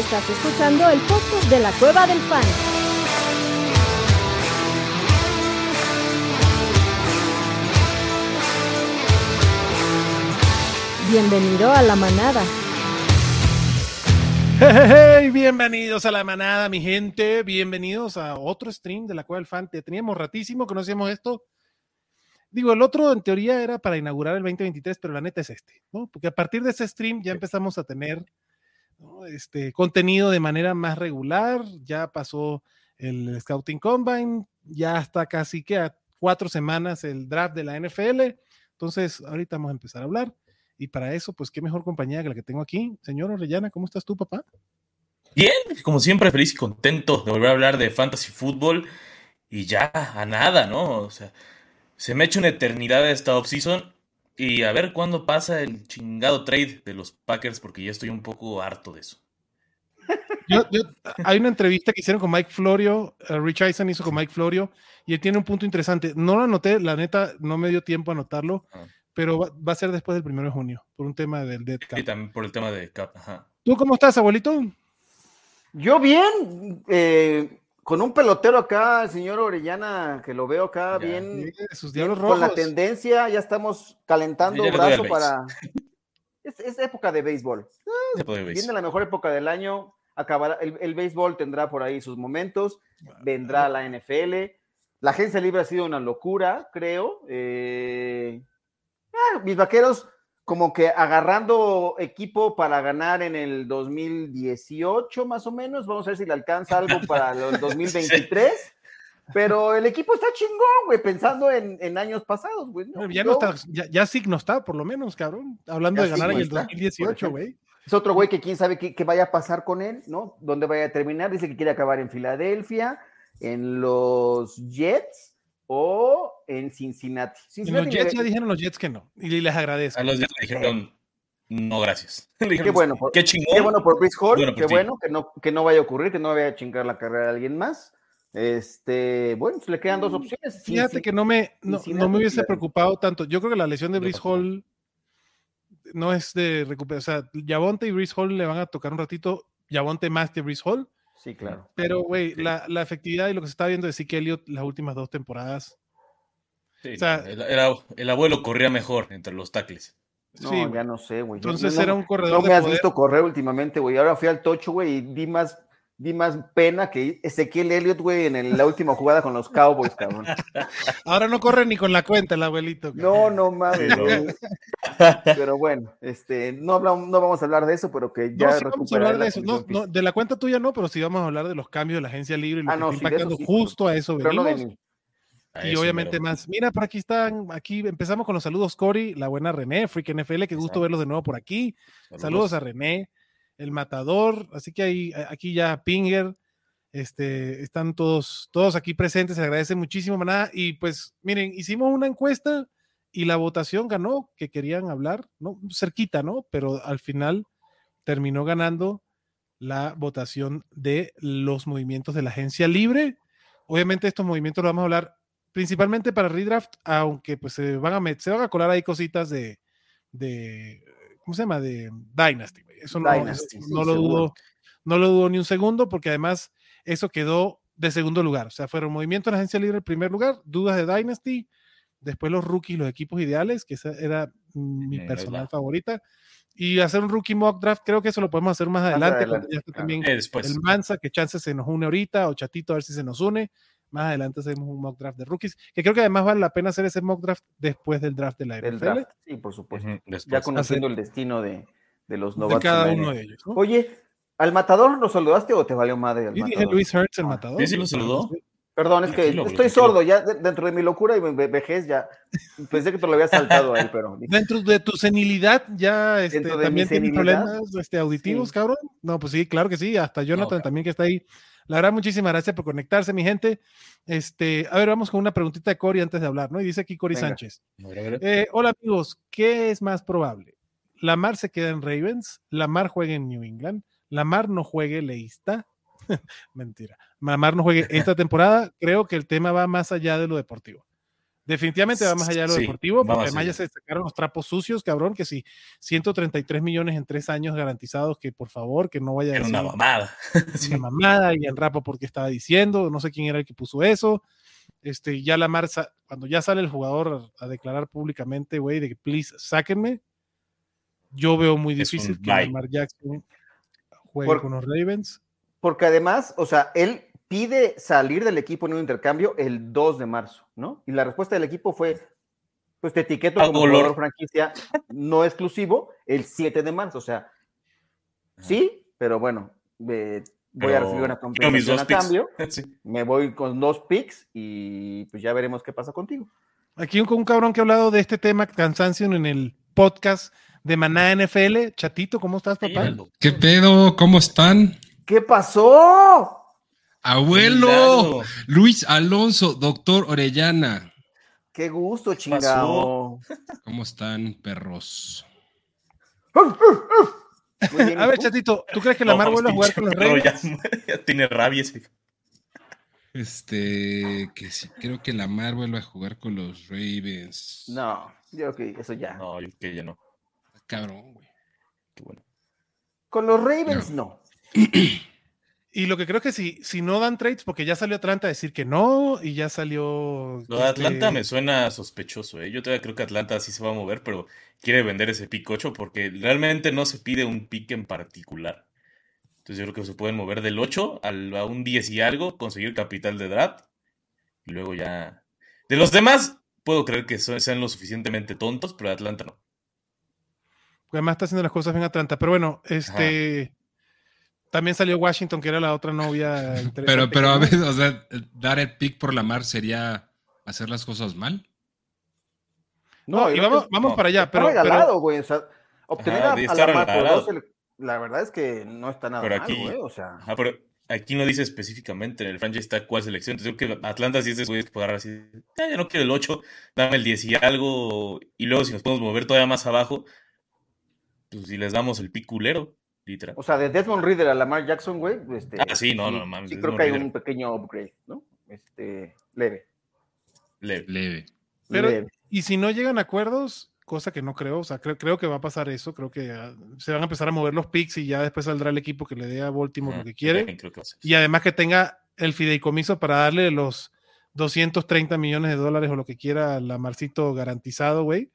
Estás escuchando el podcast de la Cueva del Fan. Bienvenido a la manada. Hey, bienvenidos a la manada, mi gente. Bienvenidos a otro stream de la Cueva del Fan. Teníamos ratísimo que no hacíamos esto. Digo, el otro en teoría era para inaugurar el 2023, pero la neta es este, ¿no? Porque a partir de ese stream ya empezamos a tener este contenido de manera más regular. Ya pasó el Scouting Combine, ya está casi que a cuatro semanas el draft de la NFL. Entonces, ahorita vamos a empezar a hablar. Y para eso, pues qué mejor compañía que la que tengo aquí. Señor Orellana, ¿cómo estás tú, papá? Bien, como siempre, feliz y contento de volver a hablar de fantasy fútbol y ya a nada, ¿no? O sea, se me ha hecho una eternidad esta offseason y a ver cuándo pasa el chingado trade de los Packers porque ya estoy un poco harto de eso. hay una entrevista que hicieron con Mike Florio, uh, Rich Eisen hizo con Mike Florio y él tiene un punto interesante. No lo anoté, la neta, no me dio tiempo a anotarlo, ah. pero va, a ser después del primero de junio, por un tema del dead cap. Y también por el tema de cap, ¿Tú cómo estás, abuelito? Yo bien, eh, con un pelotero acá, el señor Orellana, que lo veo acá bien, con la tendencia, ya estamos calentando brazo para... Es, época de béisbol. Viene la mejor época del año, acabará, el, béisbol tendrá por ahí sus momentos, vendrá la NFL, la agencia libre ha sido una locura, creo. Eh, ah, mis vaqueros como que agarrando equipo para ganar en el 2018 más o menos, vamos a ver si le alcanza algo para el 2023. Pero el equipo está chingón, güey, pensando en, años pasados, güey. Ya, no está, ya, sí no está, por lo menos, cabrón. Hablando de ganar en el 2018, güey. Es otro güey que quién sabe qué, qué, vaya a pasar con él, ¿no? ¿Dónde vaya a terminar? Dice que quiere acabar en Filadelfia, en los Jets o en Cincinnati. los Jets ya dijeron los Jets que no, y les agradezco. A los Jets dijeron no, gracias. qué bueno, por, qué, chingón. qué bueno por Chris Hall, qué bueno que no, que no vaya a ocurrir, que no vaya a chingar la carrera de alguien más. Este, bueno, pues le quedan dos mm, opciones. Fíjate que no me, no, me hubiese preocupado tanto. Yo creo que la lesión de Brice Hall no es de recuperar. O sea, Yavonte y Brice Hall le van a tocar un ratito. Yavonte más que Brice Hall. Sí, claro. Pero, güey, la, la, efectividad y lo que se está viendo de Zeke Elliott las últimas dos temporadas. Sí, o sea, el, el, abuelo corría mejor entre los tackles. No, sí, ya no sé, güey. Entonces era un corredor. No me has visto correr últimamente, güey. Ahora fui al tocho, güey, y di más di más pena que Ezequiel Elliott, güey, en la última jugada con los Cowboys, cabrón. Ahora no corre ni con la cuenta el abuelito. No, no mames. Pero bueno, este, no, no vamos a hablar de eso, pero que ya no, sí vamos a hablar de eso. No, no, de la cuenta tuya no, pero sí vamos a hablar de los cambios de la agencia libre y lo ah, que está impactando justo a eso venimos. y obviamente más. Mira, por aquí están, aquí empezamos con los saludos, Cory, la buena René, Freak NFL, qué gusto verlos de nuevo por aquí. saludos a René el matador, así que ahí, aquí ya Pinger, este, están todos, todos aquí presentes, se agradece muchísimo, maná, y pues miren, hicimos una encuesta y la votación ganó, que querían hablar, ¿no? Cerquita, ¿no? Pero al final terminó ganando la votación de los movimientos de la agencia libre. Obviamente estos movimientos los vamos a hablar principalmente para redraft, aunque pues se van a, se van a colar ahí cositas de, de ¿cómo se llama? De Dynasty. Eso no, lo dudo, no lo dudo ni un segundo, porque además eso quedó de segundo lugar. O sea, fueron movimientos en la agencia libre en primer lugar, dudas de Dynasty, después los rookies, los equipos ideales, que esa era mi personal favorita. Y hacer un rookie mock draft, creo que eso lo podemos hacer más adelante, también el Mansa, que chance se nos une ahorita, o Chatito a ver si se nos une. Más adelante hacemos un mock draft de rookies, que creo que además vale la pena hacer ese mock draft después del draft de la NFL. Sí, por supuesto. Ya conociendo el destino de, de los novatos. De cada uno de ellos. Oye, ¿al matador lo saludaste o te valió madre? Yo dije Luis Hertz, el matador. Sí, sí lo saludó. Perdón, es que estoy sordo, ya dentro de mi locura y vejez ya pensé que te lo había saltado a él, pero... Dentro de tu senilidad ya este, también tiene problemas este, auditivos, cabrón. No, pues sí, claro que sí, hasta Jonathan también que está ahí. La verdad, muchísimas gracias por conectarse, mi gente. Este, a ver, vamos con una preguntita de Cory antes de hablar, ¿no? Y dice aquí Cory Sánchez. Eh, hola amigos, ¿qué es más probable? Lamar se queda en Ravens, Lamar juega en New England, Lamar no juegue leísta. Mentira. Lamar no juegue esta temporada. Creo que el tema va más allá de lo deportivo. Definitivamente va más allá de lo deportivo, porque además ya se sacaron los trapos sucios, cabrón, que si 133 millones en tres años garantizados, que por favor, que no vaya a ser una mamada. Una mamada, y el rapo porque estaba diciendo, no sé quién era el que puso eso. Este, ya la Marza, cuando ya sale el jugador a, declarar públicamente, güey, de que please, sáquenme, yo veo muy difícil que Lamar Jackson juegue con los Ravens. Porque además, o sea, él pide salir del equipo en un intercambio el 2 de marzo, ¿no? Y la respuesta del equipo fue, pues te etiqueto como jugador franquicia no exclusivo el 7 de marzo, o sea, sí, pero bueno, voy a recibir una compensación a cambio, me voy con dos picks y pues ya veremos qué pasa contigo. Aquí un, un cabrón que ha hablado de este tema, cansancio, en el podcast de Maná NFL. Chatito, ¿cómo estás, papá? ¿Qué pedo? ¿Cómo están? ¿Qué pasó? Abuelo, Luis Alonso, doctor Orellana. Qué gusto, chingado. ¿Cómo están, perros? a ver, chatito, ¿tú crees que la Mar vuelve a jugar con los Ravens? Ya, tiene rabia ese. Este, que sí, creo que la Mar vuelve a jugar con los Ravens. No, yo creo que eso ya. No, yo creo que ya no. Cabrón, güey. Qué bueno. Con los Ravens no. Y lo que creo que si, si no dan trades, porque ya salió Atlanta a decir que no, y ya salió. Lo de Atlanta este me suena sospechoso, ¿eh? Yo todavía creo que Atlanta sí se va a mover, pero quiere vender ese pick 8 porque realmente no se pide un pick en particular. Entonces yo creo que se pueden mover del 8 al, a un 10 y algo, conseguir capital de draft, y luego ya. De los demás, puedo creer que sean lo suficientemente tontos, pero de Atlanta no. Además está haciendo las cosas bien Atlanta. Pero bueno, este. También salió Washington, que era la otra novia. Pero, pero a veces, o sea, dar el pick por la mar sería hacer las cosas mal. No, y vamos, vamos para allá. Pero, regalado, güey. O sea, obtener a, la mar por dos, la verdad es que no está nada mal, güey. O sea. pero aquí no dice específicamente en el franchise está cuál selección. Entonces creo que Atlanta sí es de güey que puede agarrar así. ya no quiero el 8, dame el 10 y algo. Y luego si nos podemos mover todavía más abajo, pues si les damos el pick culero. O sea, de Desmond Reader a Lamar Jackson, güey. Este, ah, sí, no, no, mames. Sí, creo que hay un pequeño upgrade, ¿no? Este, leve. Leve. Leve. Pero, y si no llegan a acuerdos, cosa que no creo, o sea, creo, creo que va a pasar eso, creo que se van a empezar a mover los picks y ya después saldrá el equipo que le dé a Baltimore lo que quiere. y además que tenga el fideicomiso para darle los 230 millones de dólares o lo que quiera a Lamarcito garantizado, güey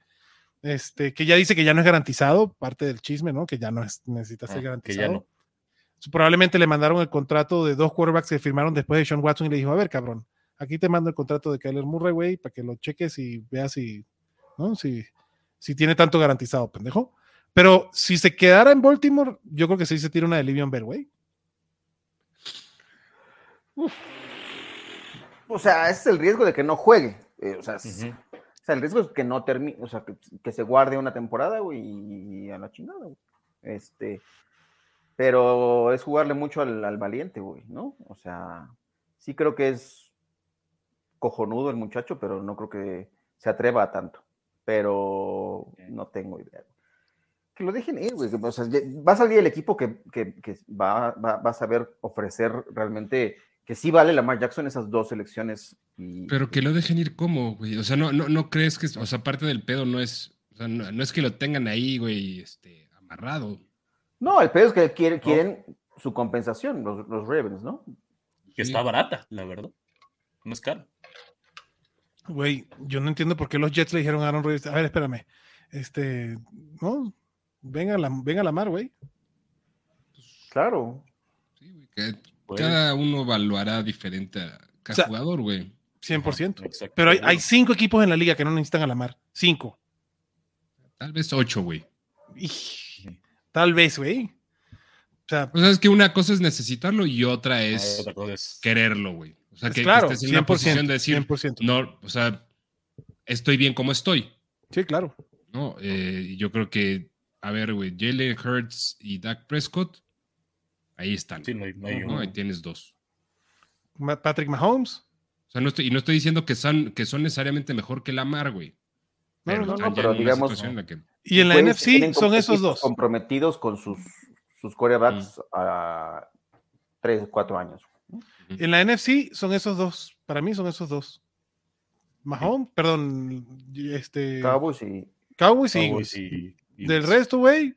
este, que ya dice que ya no es garantizado, parte del chisme, ¿no? Que ya no es, necesita ser ah, garantizado. Probablemente le mandaron el contrato de dos quarterbacks que firmaron después de Sean Watson y le dijo, a ver, cabrón, aquí te mando el contrato de Kyler Murray, güey, para que lo cheques y veas si, ¿no? Si, si tiene tanto garantizado, pendejo. Pero si se quedara en Baltimore, yo creo que sí se tira una de Livion Bell, güey. O sea, ese es el riesgo de que no juegue. Eh, o sea, o sea, el riesgo es que no termine, o sea, que, se guarde una temporada, güey, y, a la chingada, güey. Este, pero es jugarle mucho al, valiente, güey, ¿no? O sea, sí creo que es cojonudo el muchacho, pero no creo que se atreva a tanto. Pero no tengo idea. Que lo dejen ir, güey. O sea, va a salir el equipo que, va, va, va, a saber ofrecer realmente que sí vale Lamar Jackson esas dos elecciones. Pero que lo dejen ir como, güey. O sea, no, no, no crees que, o sea, parte del pedo no es, o sea, no, es que lo tengan ahí, güey, este, amarrado. No, el pedo es que quieren, quieren su compensación, los, los, Ravens, ¿no? Que está barata, la verdad. No es caro. Güey, yo no entiendo por qué los Jets le dijeron a Aaron Rodgers, a ver, espérame, este, no, venga a la, venga a la mar, güey. Claro. Sí, güey, que cada uno evaluará diferente a cada jugador, güey. 100%. Pero hay, cinco equipos en la liga que no necesitan a la mar. Cinco. Tal vez ocho, güey. Tal vez, güey. O sea, es que una cosa es necesitarlo y otra es, quererlo, güey. O sea, pues que, claro, estés en una posición de decir, 100%. no, o sea, estoy bien como estoy. Sí, claro. No, eh, yo creo que, a ver, güey, Jalen Hurts y Dak Prescott Ahí están. Sí, no hay, Ahí tienes dos. Patrick Mahomes. O sea, no estoy, y no estoy diciendo que son, que son necesariamente mejor que Lamar, güey. No, no, no, pero digamos. Y en la NFC son esos dos. Comprometidos con sus, sus quarterbacks a 3, 4 años. En la NFC son esos dos. Para mí son esos dos. Mahomes, perdón, este. Cowboys y. Cowboys, y, Del resto, güey,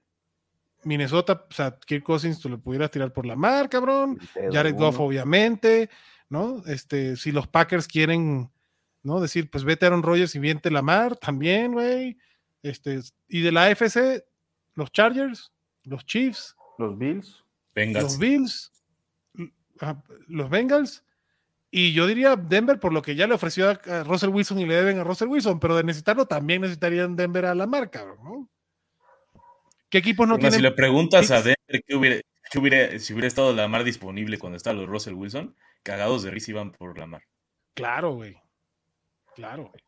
Minnesota, o sea, Kirk Cousins tú le pudieras tirar por la mar, cabrón. Jared Goff, obviamente, ¿no? Este, si los Packers quieren, ¿no? Decir, pues vete a Aaron Rodgers y viente la mar, también, güey. Este, y de la AFC, los Chargers, los Chiefs, los Bills, los Bills, ah, los Bengals. Y yo diría Denver por lo que ya le ofreció a Russell Wilson y le deben a Russell Wilson, pero de necesitarlo también necesitarían Denver a la marca, ¿no? ¿Qué equipos no tienen? Si le preguntas a Denver qué hubiera, si hubiera estado la mar disponible cuando estaba los Russell Wilson, cagados de risa iban por la mar. Claro, güey. Claro, güey.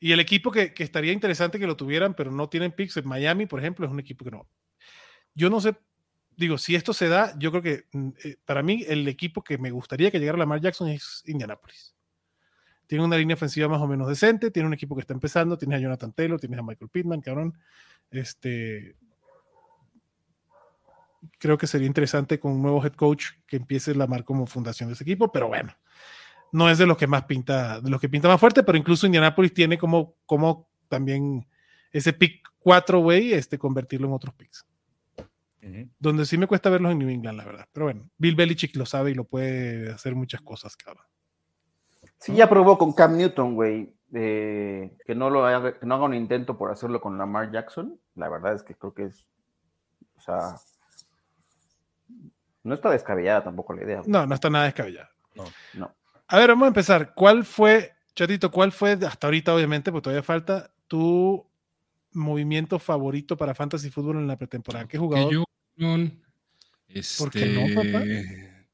Y el equipo que, que, estaría interesante que lo tuvieran, pero no tienen picks, en Miami, por ejemplo, es un equipo que no. Yo no sé digo, si esto se da, yo creo que mm, eh, para mí el equipo que me gustaría que llegara a Lamar Jackson es Indianapolis. Tiene una línea ofensiva más o menos decente, tiene un equipo que está empezando, tienes a Jonathan Taylor, tienes a Michael Pittman, cabrón. Este, creo que sería interesante con un nuevo head coach que empiece Lamar como fundación de ese equipo, pero bueno, no es de lo que más pinta, de lo que pinta más fuerte, pero incluso Indianapolis tiene como, como también ese pick 4, güey, este, convertirlo en otros picks. Donde sí me cuesta verlos en New England, la verdad. Pero bueno, Bill Belichick lo sabe y lo puede hacer muchas cosas, cabrón. Sí, ya probó con Cam Newton, güey, que, no lo haga, que no haga un intento por hacerlo con Lamar Jackson. La verdad es que creo que es, o sea, no está descabellada tampoco la idea. No, no está nada descabellada. No. no. A ver, vamos a empezar. ¿Cuál fue, Chatito, cuál fue, hasta ahorita obviamente, porque todavía falta, tu movimiento favorito para Fantasy Fútbol en la pretemporada? ¿Qué jugador? ¿Por qué no, papá? Este,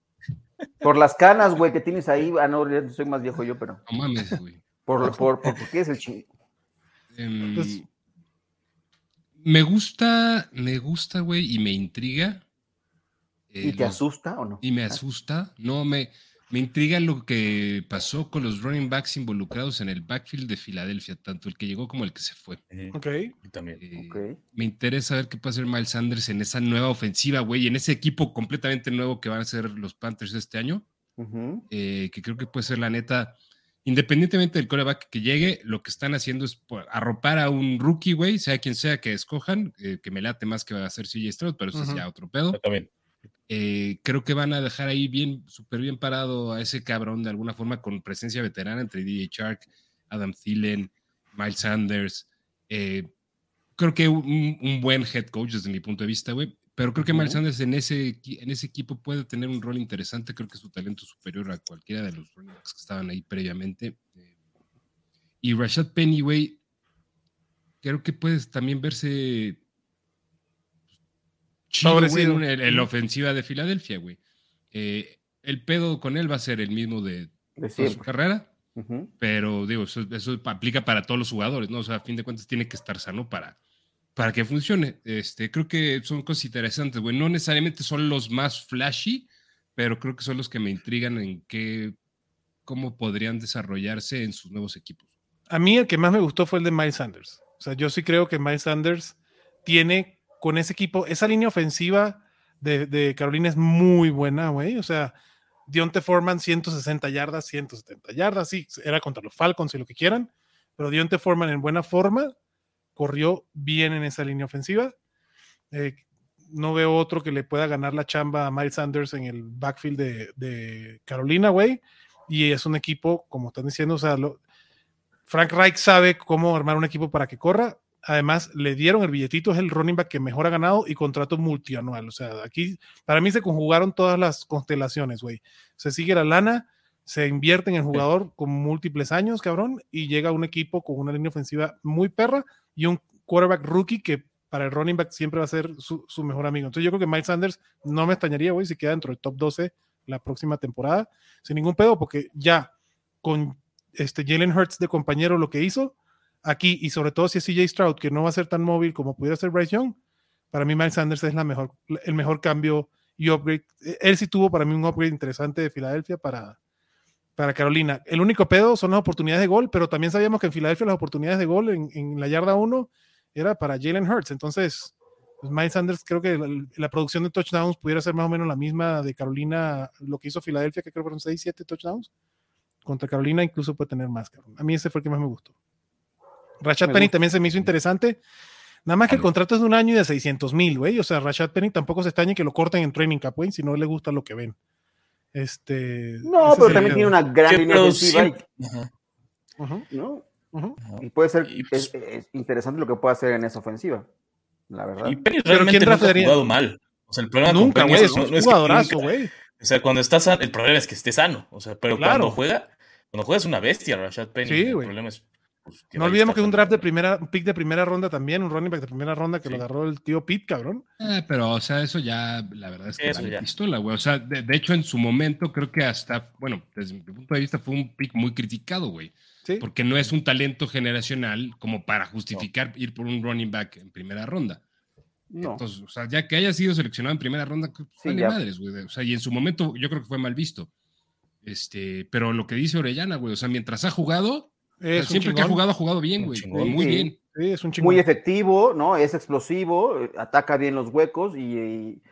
por las canas, güey, que tienes ahí. Ah, no, soy más viejo yo, pero. No mames, güey. Por, por, por, qué es el chingo? Em, pues me gusta, me gusta, güey, y me intriga. ¿Y te asusta o no? Y me asusta. No, me, me intriga lo que pasó con los running backs involucrados en el backfield de Filadelfia, tanto el que llegó como el que se fue. Ok. también. Eh, me interesa ver qué puede hacer Miles Sanders en esa nueva ofensiva, güey, en ese equipo completamente nuevo que van a ser los Panthers este año. Eh, que creo que puede ser la neta, independientemente del coreback que llegue, lo que están haciendo es arropar a un rookie, güey, sea quien sea que escojan, eh, que me late más que va a ser CJ Stroud, pero eso es ya otro pedo. también. Eh, creo que van a dejar ahí bien, súper bien parado a ese cabrón de alguna forma con presencia veterana entre DJ Shark, Adam Thielen, Miles Sanders. Eh, creo que un, buen head coach desde mi punto de vista, güey. Pero creo que Miles Sanders en ese, en ese equipo puede tener un rol interesante. Creo que su talento es superior a cualquiera de los running que estaban ahí previamente. Eh, y Rashad Penny, güey, creo que puede también verse chido, en, la ofensiva de Filadelfia, güey. Eh, el pedo con él va a ser el mismo de, su carrera, pero digo, eso, aplica para todos los jugadores, ¿no? O sea, a fin de cuentas tiene que estar sano para, para que funcione. Este, creo que son cosas interesantes, güey. No necesariamente son los más flashy, pero creo que son los que me intrigan en qué, cómo podrían desarrollarse en sus nuevos equipos. A mí el que más me gustó fue el de Miles Sanders. O sea, yo sí creo que Miles Sanders tiene con ese equipo. Esa línea ofensiva de, Carolina es muy buena, güey. O sea, Dionte Foreman 160 yardas, 170 yardas, sí, era contra los Falcons y lo que quieran, pero Dionte Foreman en buena forma, corrió bien en esa línea ofensiva. Eh, no veo otro que le pueda ganar la chamba a Miles Sanders en el backfield de, Carolina, güey. Y es un equipo, como están diciendo, o sea, Frank Reich sabe cómo armar un equipo para que corra. Además, le dieron el billetito, es el running back que mejor ha ganado y contrato multianual. O sea, aquí para mí se conjugaron todas las constelaciones, güey. Se sigue la lana, se invierte en el jugador con múltiples años, cabrón, y llega un equipo con una línea ofensiva muy perra y un quarterback rookie que para el running back siempre va a ser su, mejor amigo. Entonces yo creo que Miles Sanders no me extrañaría, güey, si queda dentro del top 12 la próxima temporada, sin ningún pedo, porque ya con este Jalen Hurts de compañero lo que hizo, aquí, y sobre todo si es CJ Stroud, que no va a ser tan móvil como pudiera ser Bryce Young, para mí Miles Sanders es la mejor, el mejor cambio y upgrade. Él sí tuvo para mí un upgrade interesante de Filadelfia para, para Carolina. El único pedo son las oportunidades de gol, pero también sabíamos que en Filadelfia las oportunidades de gol en, la yarda 1 era para Jalen Hurts. Entonces, pues Miles Sanders creo que la, producción de touchdowns pudiera ser más o menos la misma de Carolina, lo que hizo Filadelfia, que creo que fueron 6, 7 touchdowns contra Carolina incluso puede tener más, cabrón. A mí ese fue el que más me gustó. Rashad Penny también se me hizo interesante. Nada más que el contrato es de un año y de 600 mil, güey. O sea, Rashad Penny tampoco se extraña que lo corten en training cap, güey, si no le gusta lo que ven. Este. No, pero también tiene una gran línea ofensiva. ¿no? Y puede ser pues interesante lo que puede hacer en esa ofensiva, la verdad. Y Penny realmente no ha jugado mal. O sea, el problema nunca, güey, es, un jugadorazo, güey. O sea, cuando está sano, el problema es que esté sano. O sea, pero cuando juega, cuando juega es una bestia, Rashad Penny. Sí, el problema es pues, no olvidemos que es un draft de primera, pick de primera ronda también, un running back de primera ronda que lo agarró el tío Pete, cabrón. Eh, pero, o sea, eso ya, la verdad es que es pistola, güey. O sea, de, hecho, en su momento, creo que hasta, bueno, desde mi punto de vista, fue un pick muy criticado, güey. Porque no es un talento generacional como para justificar ir por un running back en primera ronda. No. Entonces, o sea, ya que haya sido seleccionado en primera ronda, pues, sí, madres, güey. O sea, y en su momento yo creo que fue mal visto. Este, pero lo que dice Orellana, güey, o sea, mientras ha jugado, siempre que ha jugado, ha jugado bien, güey. Muy bien. Sí, es un Muy efectivo, ¿no? Es explosivo, eh, ataca bien los huecos y.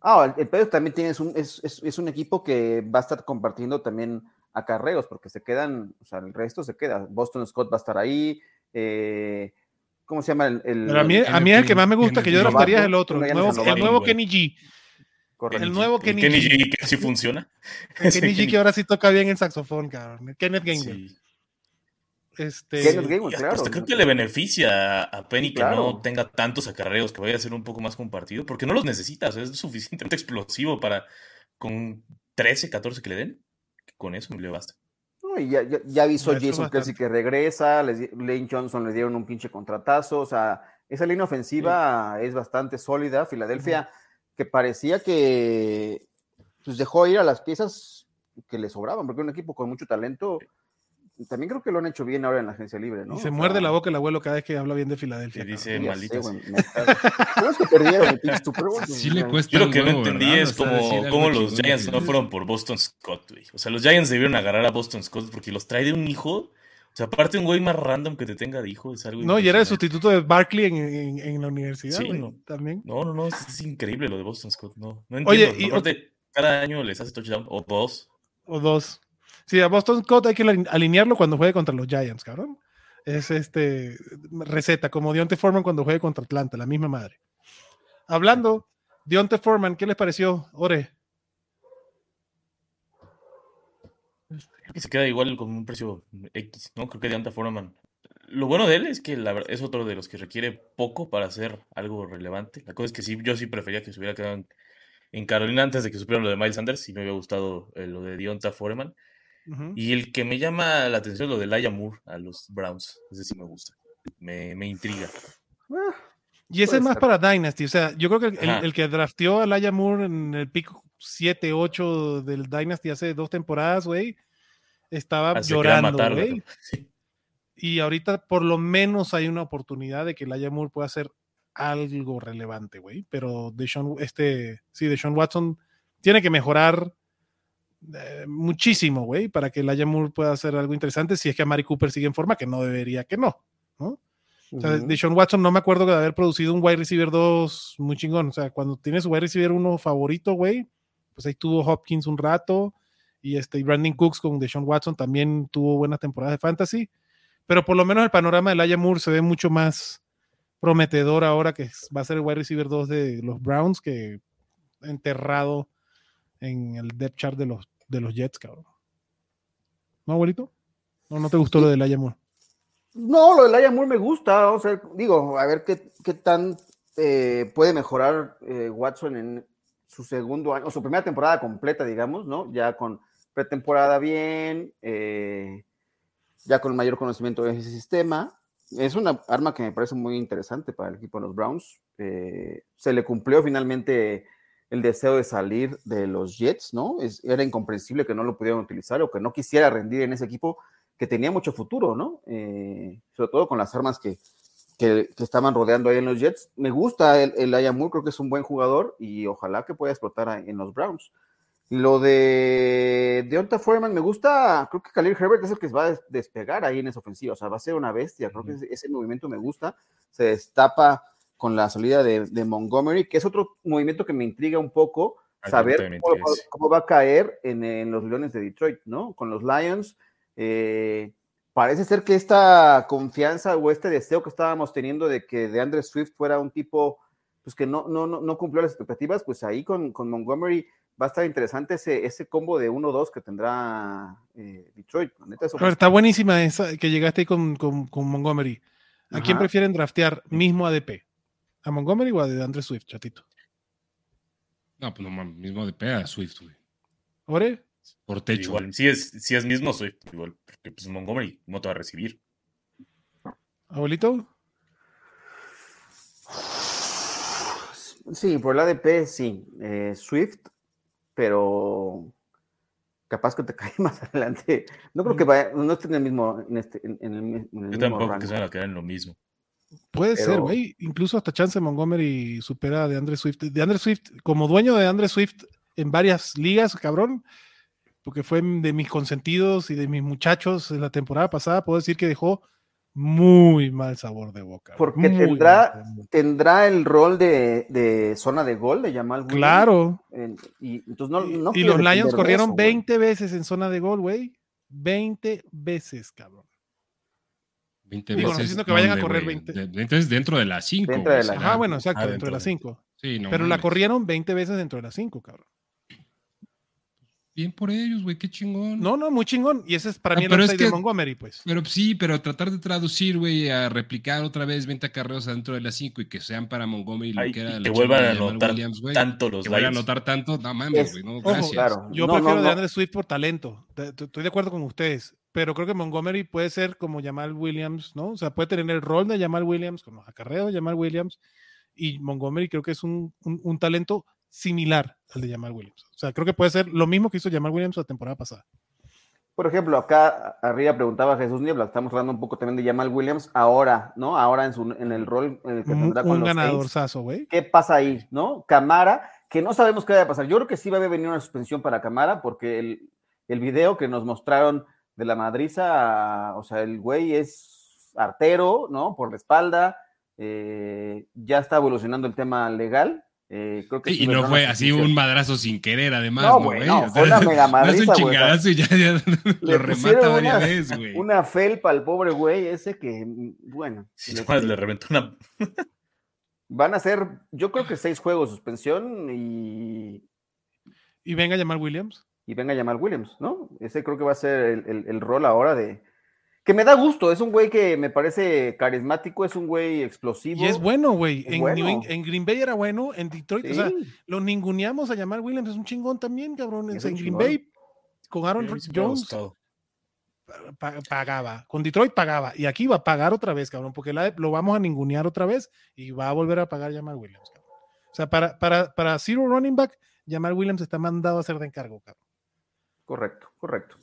ah, el Pedro también tiene, es un, es, es, un equipo que va a estar compartiendo también acarreos, porque se quedan, o sea, el resto se queda. Boston Scott va a estar ahí. Eh, ¿Cómo se llama? El, a mí, a mí el que más me gusta, que yo draftaría es el otro, el nuevo, el nuevo Kenny G. El nuevo Kenny, Kenny G. que sí funciona. El Kenny G que ahora sí toca bien el saxofón, cabrón. Kenneth Gainwell. Este, creo que le beneficia a Penny que no tenga tantos acarreos, que vaya a ser un poco más compartido, porque no los necesitas, es suficientemente explosivo para con 13, 14 que le den, con eso le basta. ya, ya, avisó Jason Kelsey que regresa, Lane Johnson le dieron un pinche contratazo, o sea, esa línea ofensiva es bastante sólida. Filadelfia, que parecía que pues dejó ir a las piezas que le sobraban, porque un equipo con mucho talento también creo que lo han hecho bien ahora en la agencia libre, ¿no? se muerde la boca el abuelo cada vez que habla bien de Filadelfia. Y dice malditos. ¿Cómo es que perdieron? Sí le cuesta Yo lo que no entendí es cómo, los Giants no fueron por Boston Scott, güey. O sea, los Giants debieron agarrar a Boston Scott porque los trae de un hijo. O sea, aparte un güey más random que te tenga de hijo es algo. No, y era el sustituto de Barkley en, en, la universidad, sí, no, también. No, no, no, es, increíble lo de Boston Scott. No, no entiendo. Oye, y, aparte, cada año les hace touchdown o dos. O dos. Sí, a Boston Scott hay que alinearlo cuando juegue contra los Giants, cabrón. Es este receta, como Dionte Foreman cuando juegue contra Atlanta, la misma madre. Hablando, Dionte Foreman, ¿qué les pareció, Ore? Que se queda igual con un precio X, ¿no? Creo que Dionte Foreman. Lo bueno de él es que es otro de los que requiere poco para hacer algo relevante. La cosa es que sí, yo sí prefería que se hubiera quedado en, Carolina antes de que supieran lo de Miles Sanders, y me hubiera gustado eh, lo de Dionta Foreman. Y el que me llama la atención es lo de Laia Moore a los Browns. Ese sí me gusta. Me, intriga. Ah, y ese es más para Dynasty. O sea, yo creo que el, que drafteó a Laia Moore en el pico 7, 8 del Dynasty hace dos temporadas, güey, estaba llorando, güey. Y ahorita por lo menos hay una oportunidad de que Laia Moore pueda hacer algo relevante, güey. Pero Deshaun, este, sí, Deshaun Watson tiene que mejorar eh, muchísimo, güey, para que Laia Moore pueda hacer algo interesante si es que a Mari Cooper sigue en forma, que no debería que no, ¿no? O sea, de Sean Watson no me acuerdo de haber producido un wide receiver 2 muy chingón. O sea, cuando tienes wide receiver 1 favorito, güey, pues ahí tuvo Hopkins un rato y este Brandon Cooks con Deshaun Watson también tuvo buenas temporadas de fantasy. Pero por lo menos el panorama de Laia Moore se ve mucho más prometedor ahora que va a ser el wide receiver 2 de los Browns que enterrado en el depth chart de los de los Jets, cabrón. ¿No, abuelito? ¿No, no te gustó lo de Laia Moore? No, lo de Laia Moore me gusta. O sea, digo, a ver qué, qué tan eh, puede mejorar eh, Watson en su segundo año, o su primera temporada completa, digamos, ¿no? Ya con pretemporada bien, eh, ya con mayor conocimiento de ese sistema. Es una arma que me parece muy interesante para el equipo de los Browns. se le cumplió finalmente el deseo de salir de los Jets, ¿no? Es, era incomprensible que no lo pudieran utilizar o que no quisiera rendir en ese equipo que tenía mucho futuro, ¿no? Eh, sobre todo con las armas que, que, estaban rodeando ahí en los Jets. Me gusta el, el Ayamur, creo que es un buen jugador y ojalá que pueda explotar en los Browns. Lo de Deonta Foreman me gusta, creo que Khalil Herbert es el que va a despegar ahí en esa ofensiva, o sea, va a ser una bestia, creo que ese movimiento me gusta, se destapa con la salida de, Montgomery, que es otro movimiento que me intriga un poco, saber cómo, va a caer en, los Leones de Detroit, ¿no? Con los Lions, Eh, parece ser que esta confianza o este deseo que estábamos teniendo de que de Andrew Swift fuera un tipo pues que no, no, no, cumplió las expectativas, pues ahí con, con Montgomery va a estar interesante ese, ese combo de 1-2 que tendrá eh, Detroit. está buenísima esa que llegaste ahí con, con, Montgomery. ¿A quién prefieren draftear mismo ADP? ¿A Montgomery o a de Andre Swift, chatito? No, pues no, mismo ADP a Swift, güey. ¿Ore? Por techo. Igual, si es, si es mismo Swift, igual, porque pues Montgomery no te va a recibir. ¿Abuelito? Sí, por el ADP, sí. Eh, Swift pero capaz que te cae más adelante. No creo que vaya, no esté en el mismo. En este, en, el, Yo tampoco que se van a quedar en lo mismo. Puede ser, güey. Incluso hasta Chance Montgomery supera de Andre Swift. De Andre Swift, como dueño de Andre Swift en varias ligas, cabrón, porque fue de mis consentidos y de mis muchachos en la temporada pasada, puedo decir que dejó muy mal sabor de boca. Porque tendrá, tendrá el rol de, zona de gol de Jamal Claro. y, no, y los Lions corrieron 20 veces en zona de gol, güey. 20 veces, cabrón. 20 Digo, veces. No diciendo que vayan a correr 20. Entonces dentro de las 5. Ah, bueno, exacto, dentro de las 5. Sí, Pero la corrieron 20 veces dentro de las 5, cabrón. Bien por ellos, güey, qué chingón. No, no, muy chingón. Y ese es para ah, mí el upside de Montgomery, pues. Pero sí, pero tratar de traducir, güey, a replicar otra vez 20 carreras dentro de las 5 y que sean para Montgomery lo que era que vuelvan a anotar tanto los Que vuelvan a anotar tanto, no mames, güey, no, gracias. claro. Yo prefiero de Andre Swift por talento. Estoy de acuerdo con ustedes. Pero creo que Montgomery puede ser como Jamal Williams, ¿no? O sea, puede tener el rol de Jamal Williams, como acarreo de Jamal Williams. Y Montgomery creo que es un, un, un talento similar al de Jamal Williams. O sea, creo que puede ser lo mismo que hizo Jamal Williams la temporada pasada. Por ejemplo, acá arriba preguntaba Jesús Niebla, estamos hablando un poco también de Jamal Williams, ahora, ¿no? Ahora en, su, en el rol en el que tendrá con un los ganador güey. ¿Qué pasa ahí, no? Camara, que no sabemos qué va a pasar. Yo creo que sí va a venir una suspensión para Camara, porque el, el video que nos mostraron de la madriza, o sea, el güey es artero, ¿no? Por la espalda, eh, ya está evolucionando el tema legal, eh, y no fue así un madrazo sin querer, además. No, güey, no, fue una mega madriza, Es un chingadazo y ya, ya lo remata varias veces, güey. Una felpa al pobre güey ese que, bueno. le, reventó una... Van a ser, yo creo que seis juegos de suspensión y... Y venga a llamar Williams. Y venga a llamar Williams, ¿no? Ese creo que va a ser el rol ahora de, que me da gusto, es un güey que me parece carismático, es un güey explosivo. Y es bueno, güey. En, Green Bay era bueno, en Detroit, o sea, lo ninguneamos a llamar Williams, es un chingón también, cabrón. en Green Bay, con Aaron Jones, pagaba. Con Detroit pagaba. Y aquí va a pagar otra vez, cabrón, porque lo vamos a ningunear otra vez y va a volver a pagar Jamal Williams, cabrón. O sea, para, para, para Zero Running Back, Jamal Williams está mandado a hacer de encargo, cabrón. Correcto, correcto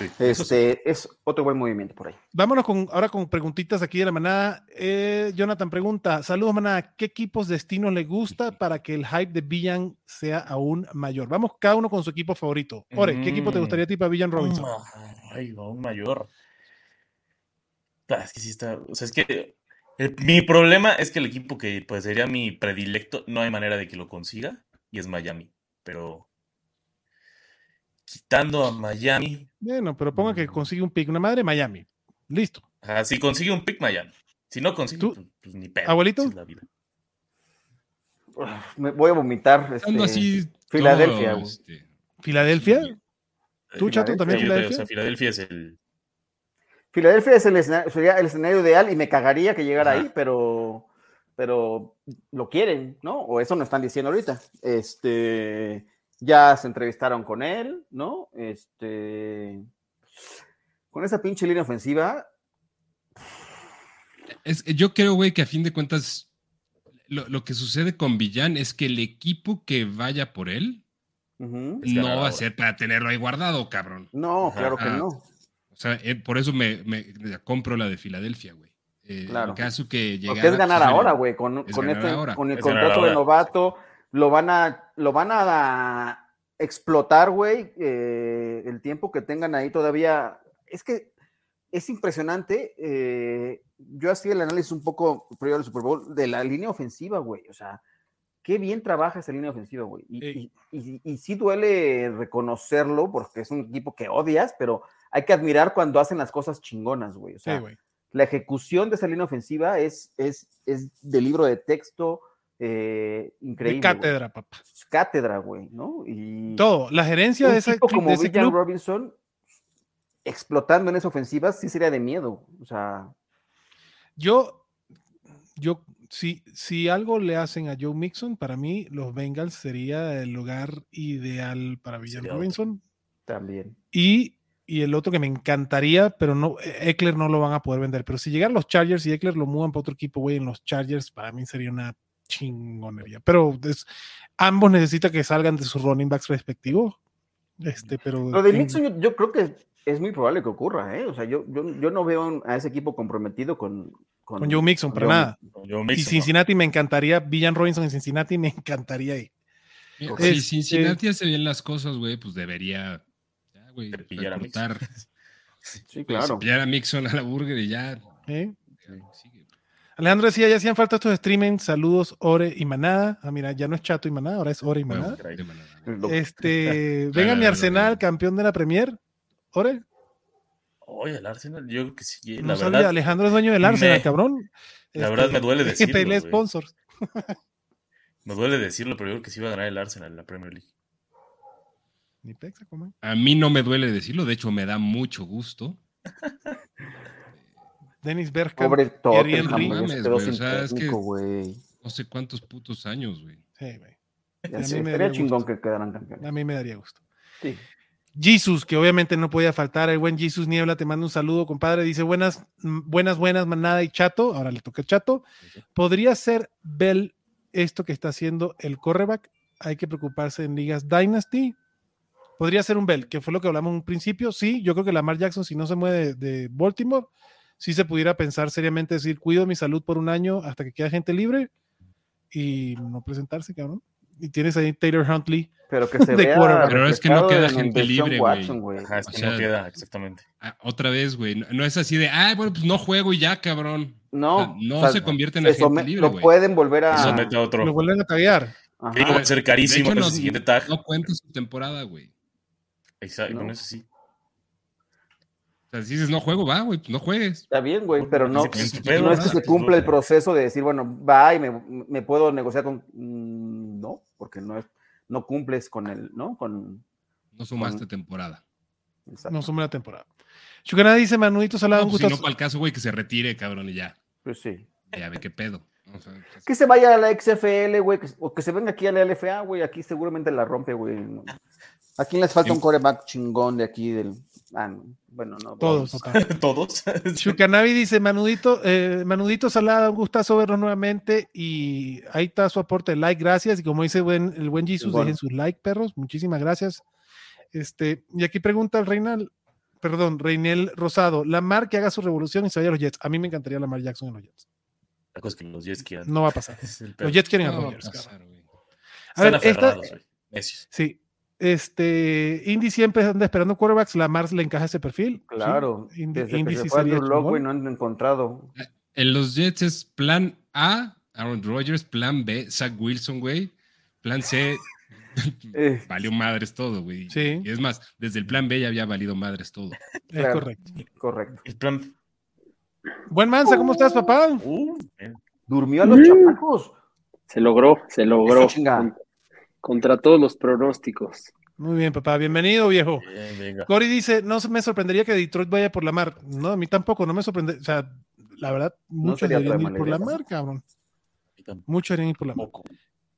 este es otro buen movimiento por ahí. Vámonos con, ahora con preguntitas aquí de la manada. Eh, Jonathan pregunta: Saludos, manada. ¿Qué equipos destino le gusta para que el hype de Villan sea aún mayor? Vamos cada uno con su equipo favorito. Ore, ¿qué equipo te gustaría tipo a Villan Robinson? Ay, aún mayor. Ah, es que sí está. O sea, es que mi problema es que el equipo que pues sería mi predilecto, no hay manera de que lo consiga, y es Miami. Pero quitando a Miami. Bueno, pero ponga que mm. consigue un pick, una madre Miami. Listo. si consigue un pick, Miami. Si no consigue, pues, pues, ni pedo. ¿Abuelito? Me voy a vomitar. Este, Filadelfia. Este, ¿Filadelfia? ¿Tú, Chato, también Filadelfia? Filadelfia es el. Filadelfia es el escenario, sería el escenario ideal y me cagaría que llegara ahí, pero, pero lo quieren, ¿no? O eso nos están diciendo ahorita. Este, ya se entrevistaron con él, ¿no? Este, con esa pinche línea ofensiva. Es, yo creo, güey, que a fin de cuentas, lo, que sucede con Villán es que el equipo que vaya por él no va a ser para tenerlo ahí guardado, cabrón. No, claro que no. O sea, eh, por eso me, compro la de Filadelfia, güey. Eh, claro. En caso que Porque es ganar ahora, güey, con, este, con el contrato de novato lo van a, lo van a explotar, güey, eh, el tiempo que tengan ahí todavía. Es que es impresionante. Eh, yo hacía el análisis un poco previo al Super Bowl de la línea ofensiva, güey. O sea, qué bien trabaja esa línea ofensiva, güey. Y, y, sí duele reconocerlo porque es un equipo que odias, pero hay que admirar cuando hacen las cosas chingonas, güey. O sea, la ejecución de esa línea ofensiva es, es, es de libro de texto eh, increíble. De cátedra, papá. Cátedra, güey, ¿no? Y todo. La gerencia de ese, como de Robinson explotando en esa ofensiva sí sería de miedo. O sea. Yo, yo, si, si algo le hacen a Joe Mixon, para mí los Bengals sería el lugar ideal para Villan Robinson. También. Y, y, el otro que me encantaría, pero no, Eckler no lo van a poder vender. Pero si llegan los Chargers y Eckler lo muevan para otro equipo, güey, en los Chargers, para mí sería una chingonería. Pero ambos necesitan que salgan de sus running backs respectivos. Este, pero lo de Mixon yo, creo que es muy probable que ocurra, ¿eh? O sea, yo, yo, yo no veo a ese equipo comprometido con, con, Joe Mixon, para nada. y Cincinnati me encantaría, Villan Robinson en Cincinnati me encantaría ahí. si este Cincinnati hace bien las cosas, güey, pues debería, ya, güey, pillar a Mixon. Sí, claro. Pillar a Mixon a la burger y ya. ¿Eh? Alejandro decía, ya hacían falta estos streaming, saludos, Ore y Manada. Ah, mira, ya no es Chato y Manada, ahora es Ore y Manada. este, venga mi Arsenal, campeón de la Premier. Ore. Oye, el Arsenal, yo creo que sí. No sabía, Alejandro es dueño del Arsenal, cabrón. La verdad me duele este, decirlo. sponsors. me duele decirlo, pero yo creo que sí va a ganar el Arsenal en la Premier League. Ni pexa, A mí no me duele decirlo, de hecho me da mucho gusto. Dennis Bergkamp. Pobre Henry. no sé cuántos putos años, güey. Sí, güey. sería chingón que quedaran campeones. A mí me daría gusto. Sí. Jesus, que obviamente no podía faltar, el buen Jesus Niebla, te mando un saludo, compadre. Dice buenas, buenas, buenas, manada y chato. Ahora le toca el chato. ¿Podría ser Bell esto que está haciendo el correback? Hay que preocuparse en ligas Dynasty. Podría ser un Bell, que fue lo que hablamos en un principio. Sí, yo creo que Lamar Jackson, si no se mueve de Baltimore, si se pudiera pensar seriamente decir, cuido mi salud por un año hasta que quede gente libre y no presentarse, cabrón. Y tienes ahí Taylor Huntley. Pero que se vea Pero es que no queda gente libre, güey. es que no queda, exactamente. Ah, otra vez, güey. No, es así de, ah, bueno, pues no juego y ya, cabrón. No. no se convierte en agente libre, Lo pueden volver a... a otro. Lo vuelven a taguear. va a ser carísimo el siguiente tag. No cuenta su temporada, güey. Exacto, con eso sí si dices no juego, va, güey, pues no juegues. Está bien, güey, pero no, no es que se cumple el proceso de decir, bueno, va y me, puedo negociar con. No, porque no, es, no cumples con el, ¿no? Con. No sumaste temporada. No sumé la temporada. Chucana dice, Manuito Salado, no, pues si no para el caso, güey, que se retire, cabrón, y ya. Pues sí. Ya ve qué pedo. que se vaya a la XFL, güey, o que se venga aquí a la LFA, güey, aquí seguramente la rompe, güey. ¿A quién les falta un coreback chingón de aquí del... Ah, bueno, no. Todos, Todos. Chucanavi dice, Manudito, eh, Manudito Salada, un gustazo verlo nuevamente y ahí está su aporte de like, gracias. Y como dice el buen Jesus, dejen sus like, perros, muchísimas gracias. Este, y aquí pregunta el Reinal, perdón, Reinel Rosado, Lamar que haga su revolución y se vaya a los Jets. A mí me encantaría Lamar Jackson en los Jets. La cosa que los Jets quieran. No va a pasar. los Jets quieren a Rodgers. A, ver, esta, sí, este, Indy siempre anda esperando quarterbacks, la Mars le encaja ese perfil. Claro, Indy, Indy sí sería loco y no han encontrado. En los Jets es plan A, Aaron Rodgers, plan B, Zach Wilson, güey. Plan C, eh. valió madres todo, güey. Sí. Y es más, desde el plan B ya había valido madres todo. Es correcto. Correcto. El plan... Buen Mansa, ¿cómo estás, papá? Uh, Durmió a los chamacos. Se logró, se logró contra todos los pronósticos. Muy bien, papá. Bienvenido, viejo. Cory dice, no me sorprendería que Detroit vaya por la mar. No, a mí tampoco, no me sorprende. O sea, la verdad, mucho harían ir por la mar, cabrón. Mucho harían ir por la mar.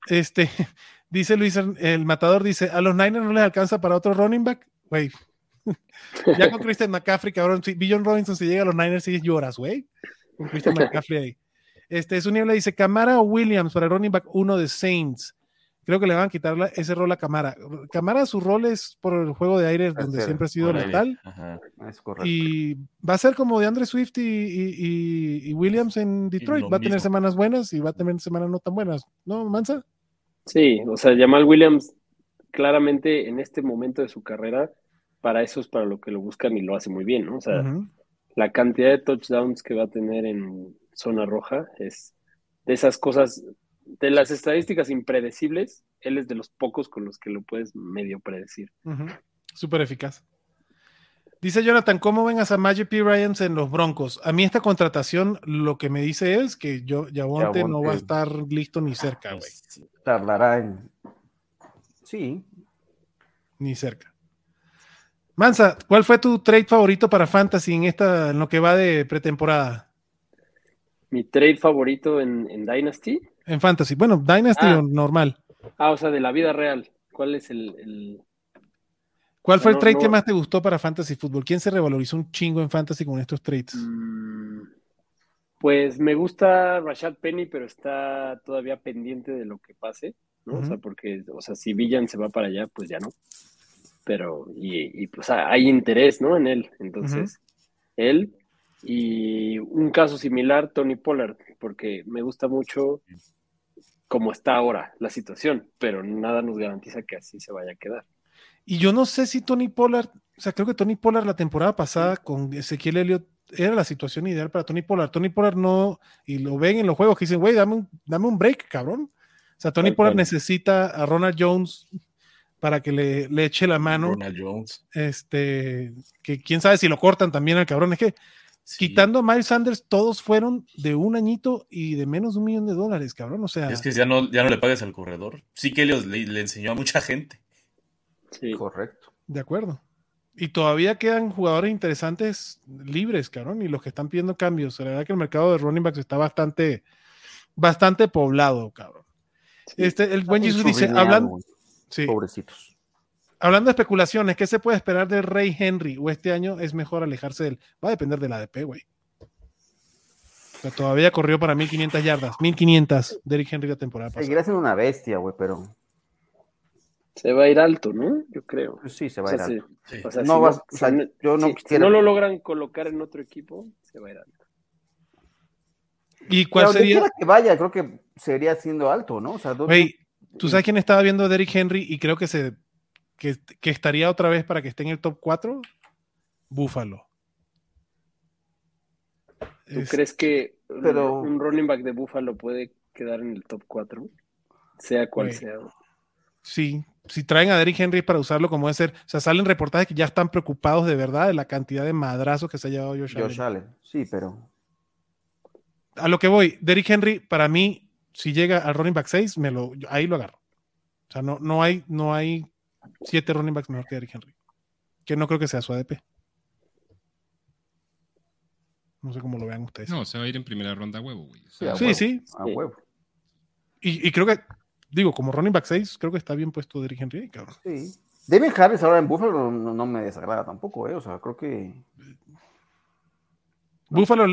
Este, dice Luis, el matador dice, a los Niners no les alcanza para otro running back. Güey, ya con Christian McCaffrey, cabrón, si Billion Robinson si llega a los Niners y lloras, güey. Con Christian McCaffrey ahí. Este, su niebla dice, Camara o Williams para el running back uno de Saints creo que le van a quitar ese rol a Camara. Camara su rol es por el juego de aire donde siempre ha sido letal. Y va a ser como de Andre Swift y, Williams en Detroit. Va a tener semanas buenas y va a tener semanas no tan buenas. ¿No, Mansa? Sí, o sea, Jamal Williams claramente en este momento de su carrera, para eso es para lo que lo buscan y lo hace muy bien, ¿no? O sea, la cantidad de touchdowns que va a tener en zona roja es de esas cosas de las estadísticas impredecibles, él es de los pocos con los que lo puedes medio predecir. Súper eficaz. Dice Jonathan, ¿cómo ven a Samaje P. Ryans en los Broncos? A mí esta contratación lo que me dice es que yo Yabonte no va a estar listo ni cerca, güey. Tardará en... Sí. Ni cerca. Mansa, ¿cuál fue tu trade favorito para Fantasy en esta, en lo que va de pretemporada? Mi trade favorito en, Dynasty. En Fantasy. Bueno, Dynasty ah. o normal. Ah, o sea, de la vida real. ¿Cuál es el. ¿Cuál fue el trade que más te gustó para Fantasy Football? ¿Quién se revalorizó un chingo en Fantasy con estos trades? Mm, pues me gusta Rashad Penny, pero está todavía pendiente de lo que pase, ¿no? O sea, porque, o sea, si Villan se va para allá, pues ya no. Pero, y, pues hay interés, ¿no? En él. Entonces, él y un caso similar, Tony Pollard, porque me gusta mucho cómo está ahora la situación, pero nada nos garantiza que así se vaya a quedar. Y yo no sé si Tony Pollard, o sea, creo que Tony Pollard la temporada pasada con Ezequiel Elliott era la situación ideal para Tony Pollard. Tony Pollard no, y lo ven en los juegos que dicen, güey, dame un, dame un break, cabrón. O sea, Tony Pollard necesita a Ronald Jones para que le, le, eche la mano. Ronald Jones. Este, que quién sabe si lo cortan también al cabrón. Es que quitando a Miles Sanders, todos fueron de un añito y de menos de un millón de dólares, cabrón. O sea. Es que ya no, ya no le pagues al corredor. Sí que le, le enseñó a mucha gente. Sí. Correcto. De acuerdo. Y todavía quedan jugadores interesantes libres, cabrón, y los que están pidiendo cambios. La verdad que el mercado de running backs está bastante, bastante poblado, cabrón. Este, el buen Jesus dice, hablando, sí. pobrecitos. Hablando de especulaciones, ¿qué se puede esperar del Rey Henry? ¿O este año es mejor alejarse del? Va a depender del ADP, güey. O todavía corrió para 1500 yardas. 1500 Derrick Henry la temporada pasada. Seguirá siendo una bestia, güey, pero se va a ir alto, ¿no? Yo creo. Pues sí, se va a ir alto. O sea, no, yo no si, no lo logran colocar en otro equipo, se va a ir alto. ¿Y cuál sería? que vaya, creo que sería siendo alto, ¿no? O sea, ¿tú sabes quién estaba viendo a Derrick Henry y creo que se que, estaría otra vez para que esté en el top 4? Búfalo. ¿Tú crees que un running back de Búfalo puede quedar en el top 4? Sea cual sea. Sí, si traen a Derrick Henry para usarlo como debe ser, o sea, salen reportajes que ya están preocupados de verdad de la cantidad de madrazos que se ha llevado Josh, Josh Allen. Sí, pero. A lo que voy, Derrick Henry, para mí, si llega al running back 6, me lo, ahí lo agarro. O sea, no, no, hay, no hay siete running backs mejor que Derrick Henry. Que no creo que sea su ADP. No sé cómo lo vean ustedes. No, se va a ir en primera ronda a huevo, güey. sí, sí. A huevo. y creo que digo, como running back 6, creo que está bien puesto Derrick Henry, cabrón. Sí. Devin Harris ahora en Buffalo no, me desagrada tampoco, ¿eh? O sea, creo que. Buffalo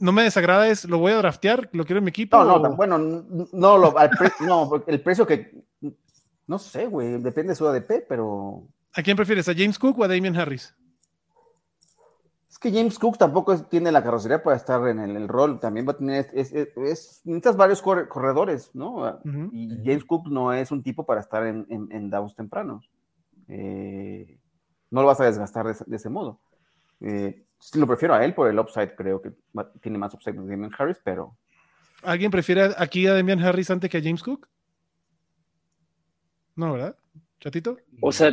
no me desagrada, es lo voy a draftear, lo quiero en mi equipo. No, no, bueno, no, lo, no, el precio que. No sé, güey, depende de su ADP, pero. ¿A quién prefieres, a James Cook o a Damian Harris? que James Cook tampoco tiene la carrocería para estar en el, rol, también va a tener, es, necesitas varios corredores, ¿no? Y James Cook no es un tipo para estar en, en, downs tempranos. Eh, no lo vas a desgastar de, ese modo. Eh, lo prefiero a él por el upside, creo que tiene más upside que Damian Harris, pero... ¿Alguien prefiere aquí a Damian Harris antes que a James Cook? No, ¿verdad? ¿Chatito? O sea,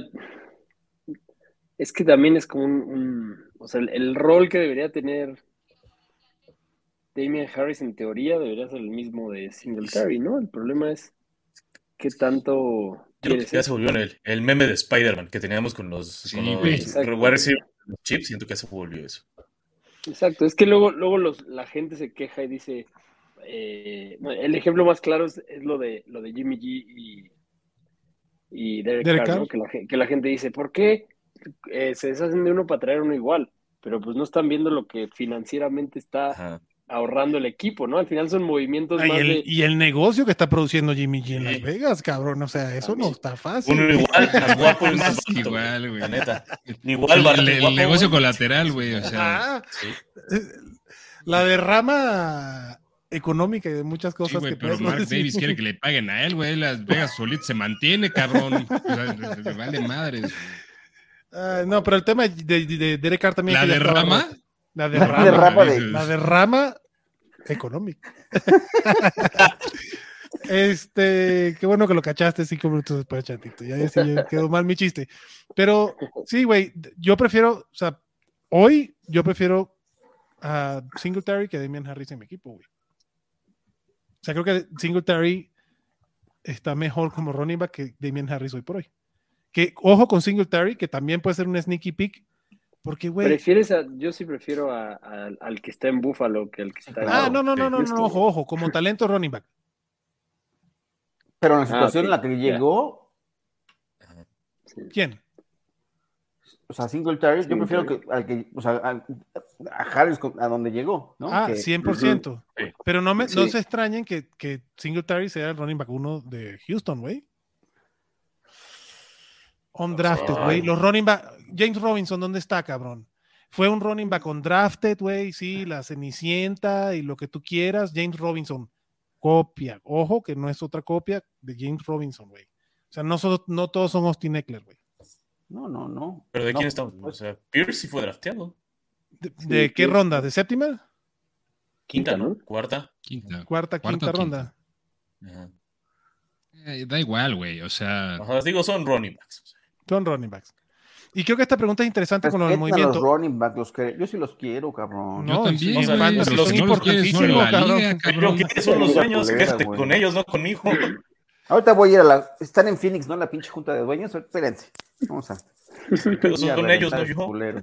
es que también es como un o sea, el, rol que debería tener Damian Harris en teoría debería ser el mismo de Singletary, ¿no? El problema es qué tanto. ya se volvió el, el meme de Spider-Man que teníamos con los, chips, siento que se volvió eso. Exacto, es que luego, luego los, la gente se queja y dice, eh, el ejemplo más claro es, lo de lo de Jimmy G y, y Derek, Carr, que, la, que la gente dice, ¿por qué eh, se deshacen de uno para traer uno igual, pero pues no están viendo lo que financieramente está ahorrando el equipo, ¿no? Al final son movimientos ah, y, el, y el negocio que está produciendo Jimmy G en Las Vegas, cabrón, o sea, eso no está fácil. Uno igual, más guapo más igual, güey. La neta. Igual, el, negocio colateral, güey, o sea. La derrama económica y de muchas cosas que pero Mark Davis quiere que le paguen a él, güey. Las Vegas solito se mantiene, cabrón. O sea, le vale madres. Ah, no, pero el tema de, de, Derek Carr también. ¿La derrama? La derrama. La derrama, la derrama económica. Este, qué bueno que lo cachaste cinco minutos después, chatito. Ya, ya quedó mal mi chiste. Pero sí, güey, yo prefiero, o sea, hoy yo prefiero a Singletary que a Damian Harris en mi equipo, güey. O sea, creo que Singletary está mejor como running back que Damian Harris hoy por hoy. Que ojo con Singletary, que también puede ser un sneaky pick. Porque, güey. ¿Prefieres a, yo sí prefiero a, al que está en Buffalo que al que está en. Ah, no, no, no, no, no, ojo, ojo, como talento running back. Pero en la ah, situación en la que llegó. ¿Quién? O sea, Singletary, yo prefiero que, al que o sea, a, Harris a donde llegó, ¿no? Ah, 100%. Pero no, me, no se extrañen que, que Singletary sea el running back uno de Houston, güey. Undrafted, güey. Los running back. James Robinson, ¿dónde está, cabrón? Fue un running back undrafted, güey. Sí, la Cenicienta y lo que tú quieras. James Robinson, copia. Ojo que no es otra copia de James Robinson, güey. O sea, no, no todos son Austin Eckler, güey. No, no, no. ¿Pero de quién estamos? O sea, Pierce sí fue drafteado. ¿De, qué ronda? ¿De séptima? Quinta, ¿no? Cuarta. Quinta. Cuarta, quinta ronda. Eh, da igual, güey. O sea. digo, son running backs. Son running backs. Y creo que esta pregunta es interesante con los movimientos. Los running backs, los que, yo sí los quiero, cabrón. No, yo también, o sea, los, los son importantísimos, cabrón. Pero ¿qué son los dueños? Quédate con ellos, no conmigo. Ahorita voy a ir a la. Están en Phoenix, ¿no? La pinche junta de dueños. Espérense. Vamos a. Pero son con ellos, no yo.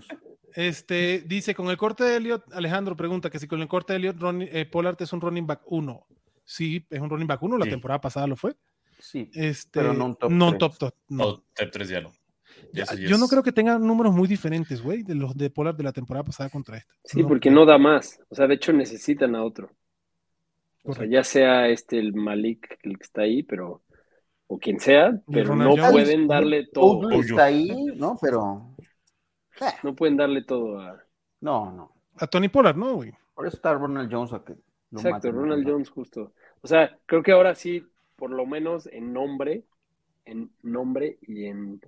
Este, dice, con el corte de Elliot, Alejandro pregunta que si con el corte de Elliot, Ron, eh, Pollard es un running back 1. Sí, es un running back 1, la temporada pasada lo fue. Sí, este, pero no un top no 3. Top, top, no. top 3 ya no. yo no creo que tengan números muy diferentes, güey, de los de Pollard de la temporada pasada contra esta. Sí, porque no da más. O sea, de hecho necesitan a otro. O sea, ya sea este el Malik el que está ahí, pero o quien sea, pero no pueden darle todo. está ahí, ¿no? Pero eh. no pueden darle todo a No, no. A Tony Pollard, ¿no, güey? Por eso está Ronald Jones a que Exacto, Ronald Jones justo. O sea, creo que ahora sí, por lo menos en nombre, en nombre y en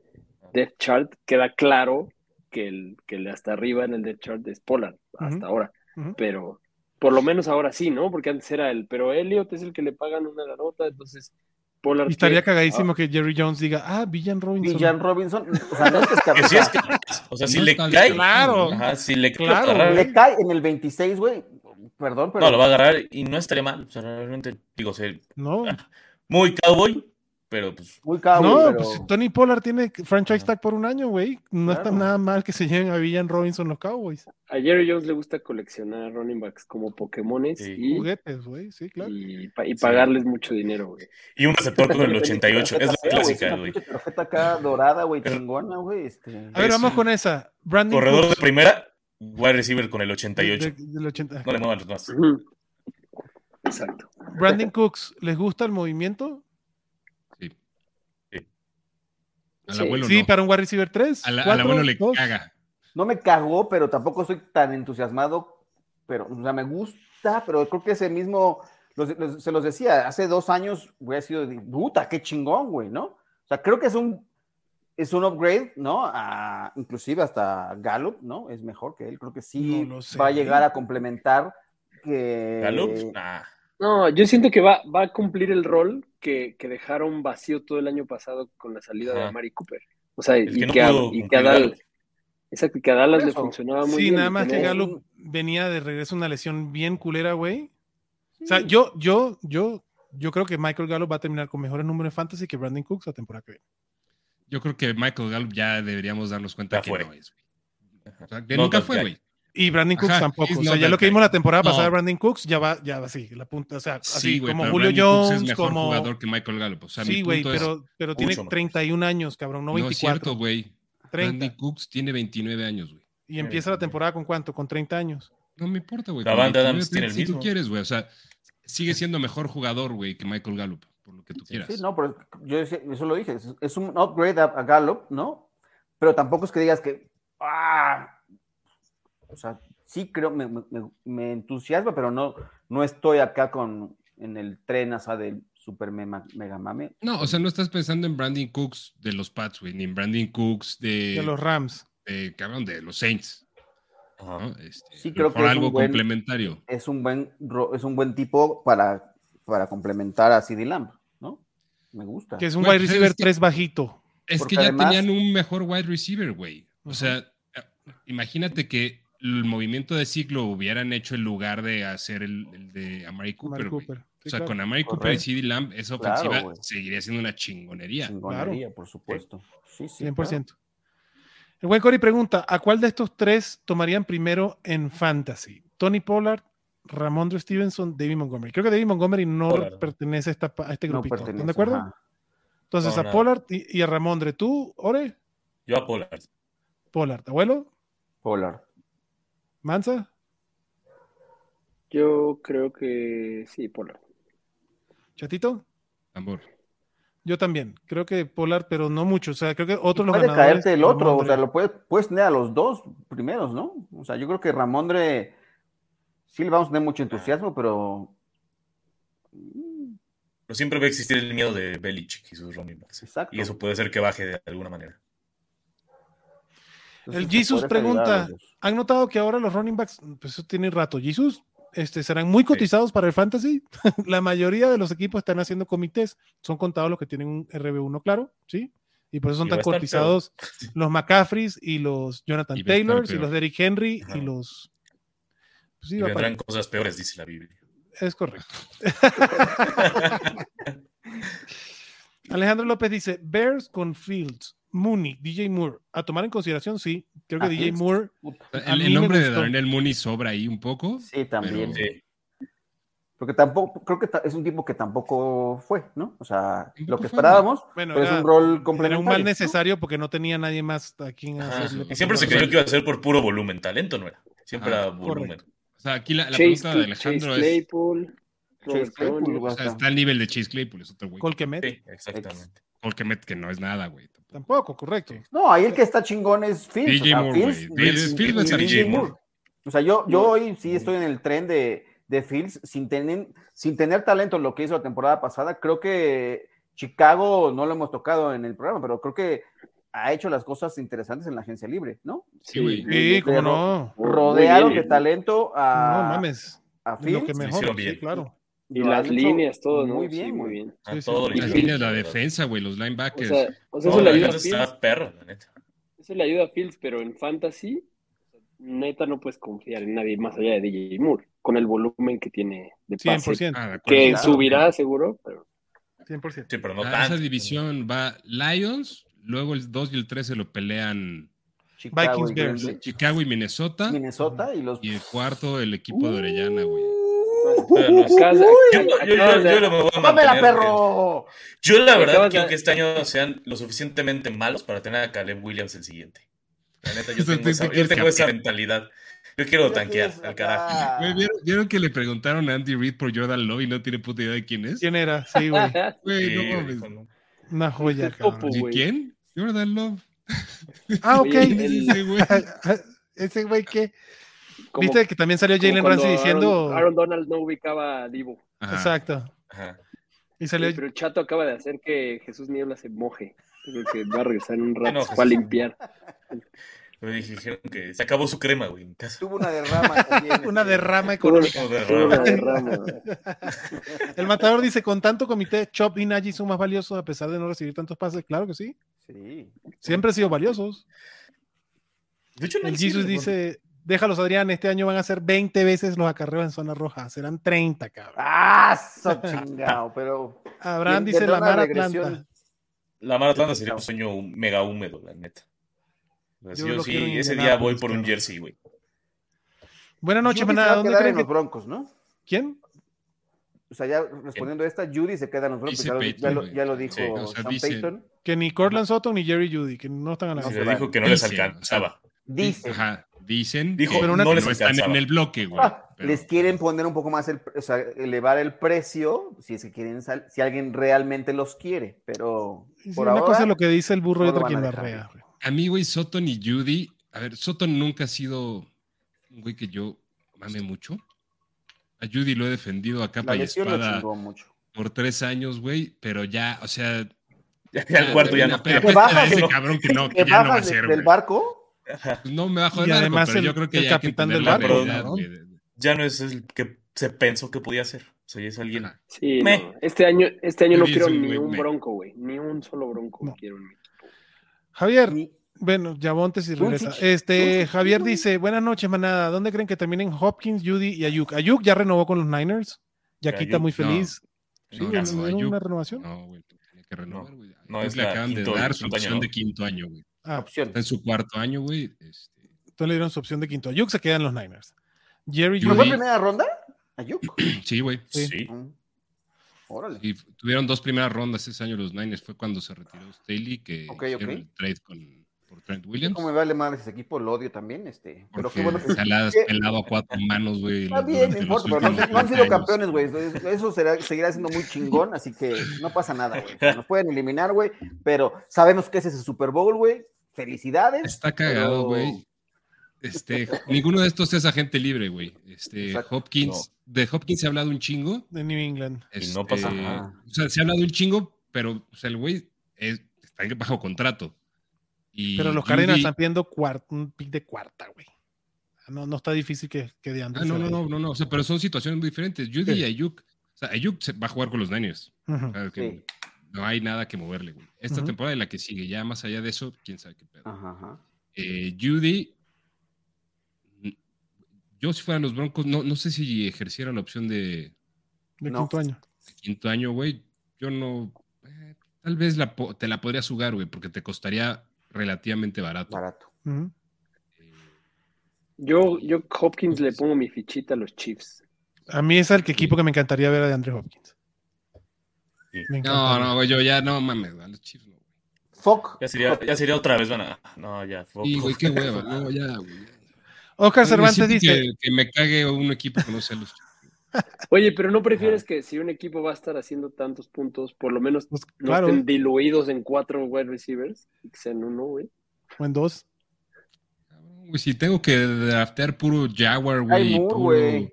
Death Chart queda claro que el que hasta arriba en el Death Chart es Pollard hasta ahora. Pero por lo menos ahora sí, ¿no? Porque antes era él, pero Elliot es el que le pagan una nota, entonces Pollard. Y estaría cagadísimo que Jerry Jones diga, ah, Villan Robinson. Villan Robinson, o sea, no es que, si es que o sea, si le cae. Claro. Ajá, si le, claro, le cae en el 26, güey. Perdón, pero. No, lo va a agarrar y no estaría mal. O sea, realmente, digo, o sea, no. Muy cowboy, pero pues. Muy caro. No, pues Tony Pollard tiene franchise tag por un año, güey. No está nada mal que se lleven a Villan Robinson los Cowboys. A Jerry Jones le gusta coleccionar running backs como Pokémones y juguetes, güey, sí, claro. Y, pagarles mucho dinero, güey. Y un receptor con el 88, es la clásica, güey. Tarjeta acá dorada, güey, chingona, güey. Este... A ver, vamos con esa. Brandon Corredor de primera, wide receiver con el 88. del 80. No le muevan los más. Exacto. Brandon Cooks, ¿les gusta el movimiento? Sí, para un wide receiver 3. Al, abuelo le caga. No me cagó, pero tampoco soy tan entusiasmado. Pero, o sea, me gusta, pero creo que ese mismo, se los decía, hace dos años hubiera sido de puta, qué chingón, güey, ¿no? O sea, creo que es un, es un upgrade, ¿no? A, inclusive hasta Gallup, ¿no? Es mejor que él. Creo que sí va a llegar a complementar que. Gallup, No, yo siento que va, va a cumplir el rol que, dejaron vacío todo el año pasado con la salida de Mari Cooper. O sea, y que, a, Dallas, exacto, que a Dallas le funcionaba muy bien. Sí, nada más que Galo venía de regreso una lesión bien culera, güey. O sea, yo, yo, yo, yo creo que Michael Gallup va a terminar con mejores números de fantasy que Brandon Cooks la temporada que viene. Yo creo que Michael Gallup ya deberíamos darnos cuenta que no es, O sea, que nunca fue, güey. Y Brandon Cooks tampoco. O sea, ya lo que vimos la temporada pasada, Brandon Cooks ya va, ya va así, la punta, o sea, así como Julio Jones, es mejor como jugador que Michael Gallup. O sea, sí, güey, pero, pero tiene 31 años, cabrón, no 24. No es cierto, güey. Brandon Cooks tiene 29 años, güey. Y empieza la temporada con cuánto? Con 30 años. No me importa, güey. La banda Adams tiene el mismo. Si tú quieres, güey, o sea, sigue siendo mejor jugador, güey, que Michael Gallup, por lo que tú quieras. Sí, no, pero yo eso lo dije, es, un upgrade a, a Gallup, ¿no? Pero tampoco es que digas que, ah, o sea, sí creo, me, me, entusiasma, pero no, no estoy acá con en el tren asa del super mega, mame. No, o sea, no estás pensando en Brandon Cooks de los Pats, güey, ni en Brandon Cooks de, de los Rams. De, cabrón, de los Saints. Este, sí, creo que es algo complementario. Es un buen es un buen tipo para para complementar a CD Lamb, ¿no? Me gusta. Que es un wide receiver 3 bajito. Es que ya tenían un mejor wide receiver, güey. O sea, imagínate que el movimiento de ciclo hubieran hecho en lugar de hacer el, de Amari Cooper. o sea, con Amari Cooper y CD Lamb, esa ofensiva seguiría siendo una chingonería. Chingonería, por supuesto. Sí, sí, 100%. El buen Cory pregunta: ¿a cuál de estos tres tomarían primero en Fantasy? ¿Tony Pollard, Ramondre Stevenson, David Montgomery? Creo que David Montgomery no pertenece a, este grupito. ¿Están de acuerdo? Entonces, a Pollard y, a Ramondre. ¿Tú, Ore? Yo a Pollard. Pollard. ¿Abuelo? Pollard. ¿Mansa? Yo creo que sí, Pollard. ¿Chatito? Amor. Yo también, creo que Polar, pero no mucho. O sea, creo que otro lo Puede caerte el otro, o sea, lo puedes, puedes tener a los dos primeros, ¿no? O sea, yo creo que Ramondre sí le vamos a tener mucho entusiasmo, pero. Pero siempre va a existir el miedo de Belichick y sus running backs. Exacto. Y eso puede ser que baje de alguna manera. El Jesus pregunta: ¿Han notado que ahora los running backs, pues eso tiene rato? Jesus, este, serán muy cotizados para el fantasy. la mayoría de los equipos están haciendo comités, son contados los que tienen un RB1 claro, ¿sí? Y por eso son tan cotizados los McCaffreys y los Jonathan Taylors y los Derrick Henry y los... Pues y vendrán cosas peores, dice la Biblia. Es correcto. Alejandro López dice, Bears con Fields, Mooney, DJ Moore. A tomar en consideración, sí. Creo que DJ Moore. El, nombre de Darnell Mooney sobra ahí un poco. Sí, también. Porque tampoco, creo que es un tipo que tampoco fue, ¿no? O sea, lo que esperábamos, bueno, es un rol complementario. Era un mal necesario porque no tenía nadie más a quien hacerle. Y siempre se creyó que iba a ser por puro volumen, talento no era. Siempre era volumen. O sea, aquí la, pregunta de Alejandro Chase Claypool, es. o sea, está al nivel de Chase Claypool, es otro güey. Colquemet. Sí, exactamente. Colquemet, que no es nada, güey. Tampoco, correcto. No, ahí el que está chingón es Fields. DJ Moore, O sea, yo, yo hoy sí estoy en el tren de, de Fields sin tener, sin tener talento lo que hizo la temporada pasada. Creo que Chicago no lo hemos tocado en el programa, pero creo que ha hecho las cosas interesantes en la agencia libre, ¿no? Sí, güey. Sí, cómo no. Rodearon de talento a, no, mames. a Fields. Lo que mejor, sí, claro. Y las líneas, todo, ¿no? Muy bien, muy bien. las líneas, la defensa, güey, los linebackers. O sea, eso le ayuda a Fields. Perro, la neta. Eso le ayuda a Fields, pero en fantasy, neta no puedes confiar en nadie más allá de DJ Moore, con el volumen que tiene de pase. 100%. Ah, que subirá seguro, pero... 100%. Sí, pero no ah, Esa división va Lions, luego el 2 y el 3 se lo pelean Vikings, Bears. Chicago y Minnesota. Minnesota y los... Y el cuarto, el equipo de Orellana, güey. Yo la verdad quiero que este año sean lo suficientemente malos para tener a Caleb Williams el siguiente. La neta, yo tengo, esa, mentalidad. Yo quiero tanquear al carajo. ¿Vieron, que le preguntaron a Andy Reid por Jordan Love y no tiene puta idea de quién es? ¿Quién era? Sí, güey. Una joya, ¿Y quién? Jordan Love. Ah, ok. Ese güey Viste que también salió Jalen Ramsey diciendo. Aaron, Donald no ubicaba a Divo. Exacto. Y salió... Pero el chato acaba de hacer que Jesús Niebla se moje. Creo que va a regresar en un rato para limpiar. Me dijeron que se acabó su crema, güey, Tuvo una derrama también. una este, derrama económica. Una derrama. El matador dice, con tanto comité, Chop y Nagy son más valiosos a pesar de no recibir tantos pases. Claro que sí. Sí. Siempre han sido valiosos. De hecho, el Jesus dice, Déjalos, Adrián, este año van a ser 20 veces los acarreos en zona roja. Serán 30, cabrón. ¡Ah, so chingado! Pero. Abraham dice la Mar Atlanta. La Mar Atlanta sería un sueño mega húmedo, la neta. Yo, sí, ese día voy por un jersey, güey. Buenas noches, manada. ¿Dónde creen que... los Broncos, no? ¿Quién? O sea, ya respondiendo a esta, Judy se queda en los Broncos. Ya, lo, ya, lo, dijo Sam Payton. Que ni Cortland Sutton ni Jerry Judy, que no están a la sí, dijo que no les alcanzaba. Dice. Ajá. Dicen Dijo, pero no, están en el bloque, güey. Ah, les quieren poner un poco más, el, o sea, elevar el precio, si es que quieren, si alguien realmente los quiere, pero por una cosa es lo que dice el burro y otra quien la rea. A mí, güey, Soton y Judy, a ver, Soton nunca ha sido un güey que yo mame mucho. A Judy lo he defendido a capa y espada por tres años, güey, pero ya, o sea... Ya, el cuarto ya no. Pero, ese cabrón que no, que ya no va a ser, del barco pues no me bajo de además pero yo creo que el capitán del barco, ya no es el que se pensó que podía ser. O sea, ya es alguien. Sí, este año, este año no quiero ni un bronco, güey. Ni un solo bronco quiero en mi equipo. Javier, bueno, ya y regresa. Este, Javier dice: Buenas noches, manada. ¿Dónde creen que terminen Hopkins, Judy y Ayuk? Ayuk ya renovó con los Niners. está muy feliz. Sí, no, una renovación? No, güey, tiene que renovar, güey. No, es le acaban de dar su opción de quinto año, güey. Ah, opción. en su cuarto año, güey. Este... Entonces le dieron su opción de quinto. Ayuk se queda en los Niners. Jerry ¿Fue primera ronda? Ayuk. Sí, güey. Sí. Ah, órale. Y tuvieron dos primeras rondas ese año los Niners. Fue cuando se retiró Staley, que okay, hicieron el trade con por Trent Williams. Como me vale más ese equipo, lo odio también. Este, pero qué bueno que. Saladas pelado a cuatro manos, güey. Está bien, no importa, pero no, han sido campeones, güey. Eso será, seguirá siendo muy chingón, así que no pasa nada, güey. Nos pueden eliminar, güey, pero sabemos que ese es el Super Bowl, güey. Felicidades. Está cagado, güey. Este, ninguno de estos es agente libre, güey. Este, Hopkins, de Hopkins se ha hablado un chingo. De New England. y no pasa este, nada. O sea, se ha hablado un chingo, pero o sea, el güey está bajo contrato. Pero los Cardinals están pidiendo un pick de cuarta, güey. No, no está difícil que, que de antes. Ah, no, no, no, no, no, o sea, pero son situaciones muy diferentes. Judy y Ayuk, o sea, Ayuk se va a jugar con los Niners. No hay nada que moverle, güey. Esta temporada y la que sigue, ya más allá de eso, quién sabe qué pedo. Ajá, eh, Judy, yo si fueran los Broncos, no, no sé si ejerciera la opción de... De quinto año. De quinto año, güey. Yo no... Eh, tal vez la, te la podría jugar, güey, porque te costaría relativamente barato. Barato. Yo, yo Hopkins le pongo mi fichita a los Chiefs. A mí es el equipo que me encantaría ver a de Andre Hopkins. No, no, yo ya no mames, a los Chiefs no. Fuck. Ya sería, ya sería otra vez, van No, ya. Fuck. Sí, güey, qué hueva. No, ya, güey. Oscar Cervantes dice. Que, me cague un equipo que no sea los Chiefs. Oye, pero ¿no prefieres que si un equipo va a estar haciendo tantos puntos, por lo menos pues, no estén diluidos en cuatro wide receivers? Que sean uno, güey. O en dos. si tengo que draftear puro Jaguar, güey, puro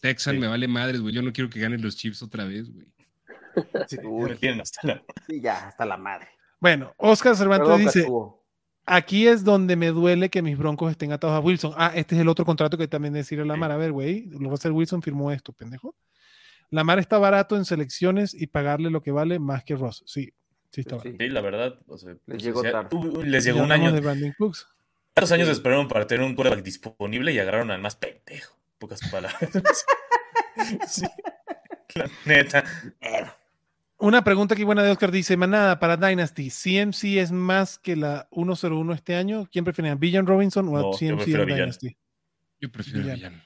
Texan, me vale madres, güey. Yo no quiero que ganen los Chiefs otra vez, güey. Sí, ya, hasta la madre. Bueno, Oscar Cervantes dice: Aquí es donde me duele que mis broncos estén atados a Wilson. Ah, este es el otro contrato que también decirle a Lamar. A ver, güey, lo va a hacer Wilson, firmó esto, pendejo. Lamar está barato en selecciones y pagarle lo que vale más que Ross. Sí, sí está barato. Sí, la verdad. les pues, llegó tarde. les llegó un año. De ¿Cuántos años esperaron para tener un quarterback disponible y agarraron al más pendejo? Pocas palabras. sí, la neta. Una pregunta aquí buena de Oscar dice, manada, para Dynasty, ¿CMC es más que la 101 este año? ¿Quién prefiere, Villan Robinson o CMC en Dynasty? Yo prefiero Villan.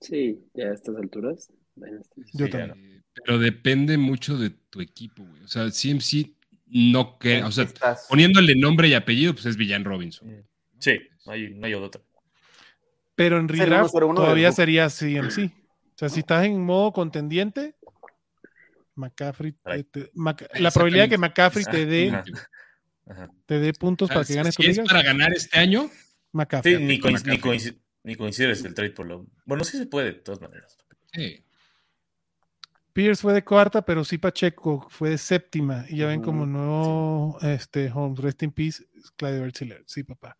Sí, ya a estas alturas. Dynasty. Yo también. Pero depende mucho de tu equipo, güey. O sea, CMC no que, o sea, poniéndole nombre y apellido, pues es Villan Robinson. Sí, no hay, no hay otra. Pero en redraft todavía sería CMC. O sea, si estás en modo contendiente, McCaffrey, la probabilidad de que McCaffrey te dé, te dé puntos para que ganes tu liga. para ganar este año? McCaffrey. Sí, ni, coincide, ni, el trade por lo. Bueno, sí se puede, de todas maneras. Sí. Pierce fue de cuarta, pero sí Pacheco fue de séptima. Y ya ven como nuevo este, Holmes, rest in peace, Clyde Sí, papá.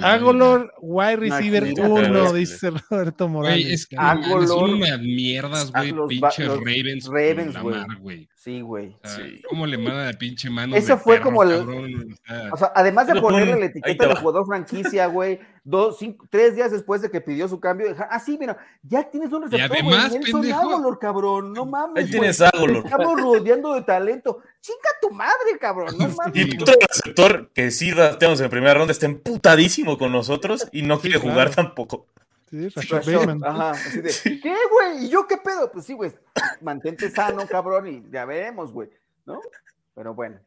Agolor, wide receiver 1, dice Roberto Morales. Agolor, son unas mierdas, güey. Pinche Ravens. Ravens, güey. Sí, güey. ¿Cómo le manda la pinche mano? Eso fue como el. o, sea, además de ponerle la etiqueta de jugador franquicia, güey, dos, cinco, tres días después de que pidió su cambio, ah, sí, mira, ya tienes un receptor. Y además, pendejo. Agolor, cabrón, no mames. Ahí tienes Agolor. Estamos rodeando de talento. Chinga tu madre, cabrón, no mames. Y otro receptor que sí tenemos en primera ronda está emputadísimo con nosotros y no quiere jugar tampoco. Sí, Ajá, así de, ¿qué, güey? ¿Y yo qué pedo? Pues sí, güey, mantente sano, cabrón, y ya veremos, güey, ¿no? Pero bueno.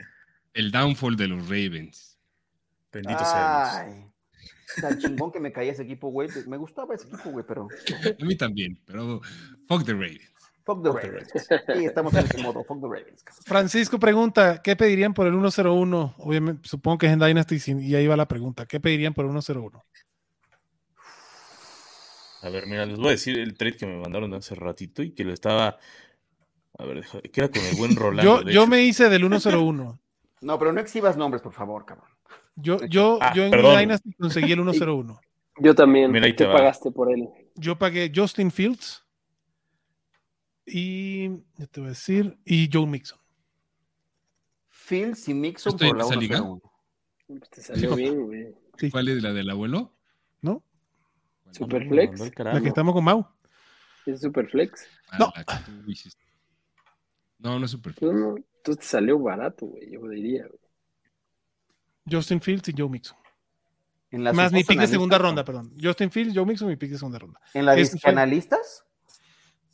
El downfall de los Ravens. Bendito sea Dios. Tan chingón que me caía ese equipo, güey. Me gustaba ese equipo, güey, pero. A mí también, pero fuck the Ravens. Fuck the Ravens. Sí, estamos en ese modo. Fuck the Ravens. Francisco pregunta: ¿qué pedirían por el 101? Obviamente, supongo que es en Dynasty y ahí va la pregunta. ¿Qué pedirían por el 101? A ver, mira, les voy a decir el trade que me mandaron hace ratito y que lo estaba. A ver, que era con el buen Rolando. yo, yo me hice del 101. No, pero no exhibas nombres, por favor, cabrón. Yo, yo, ah, yo en Dynasty conseguí el 101. Yo también. Mira, ¿Qué pagaste por él? Yo pagué Justin Fields y, ya te voy a decir, y Joe Mixon. Fields y Mixon por la liga. Pues te salió bien, güey. ¿Cuál es la del abuelo? Superflex. La que estamos con Mau. ¿Es Superflex? Ah, no. No, no es Superflex. No, entonces te salió barato, güey, yo diría. Justin Fields y Joe Mixon. Más mi pick de segunda ronda, perdón. Justin Fields, Joe Mixon, mi pick de segunda ronda. ¿En la de analistas?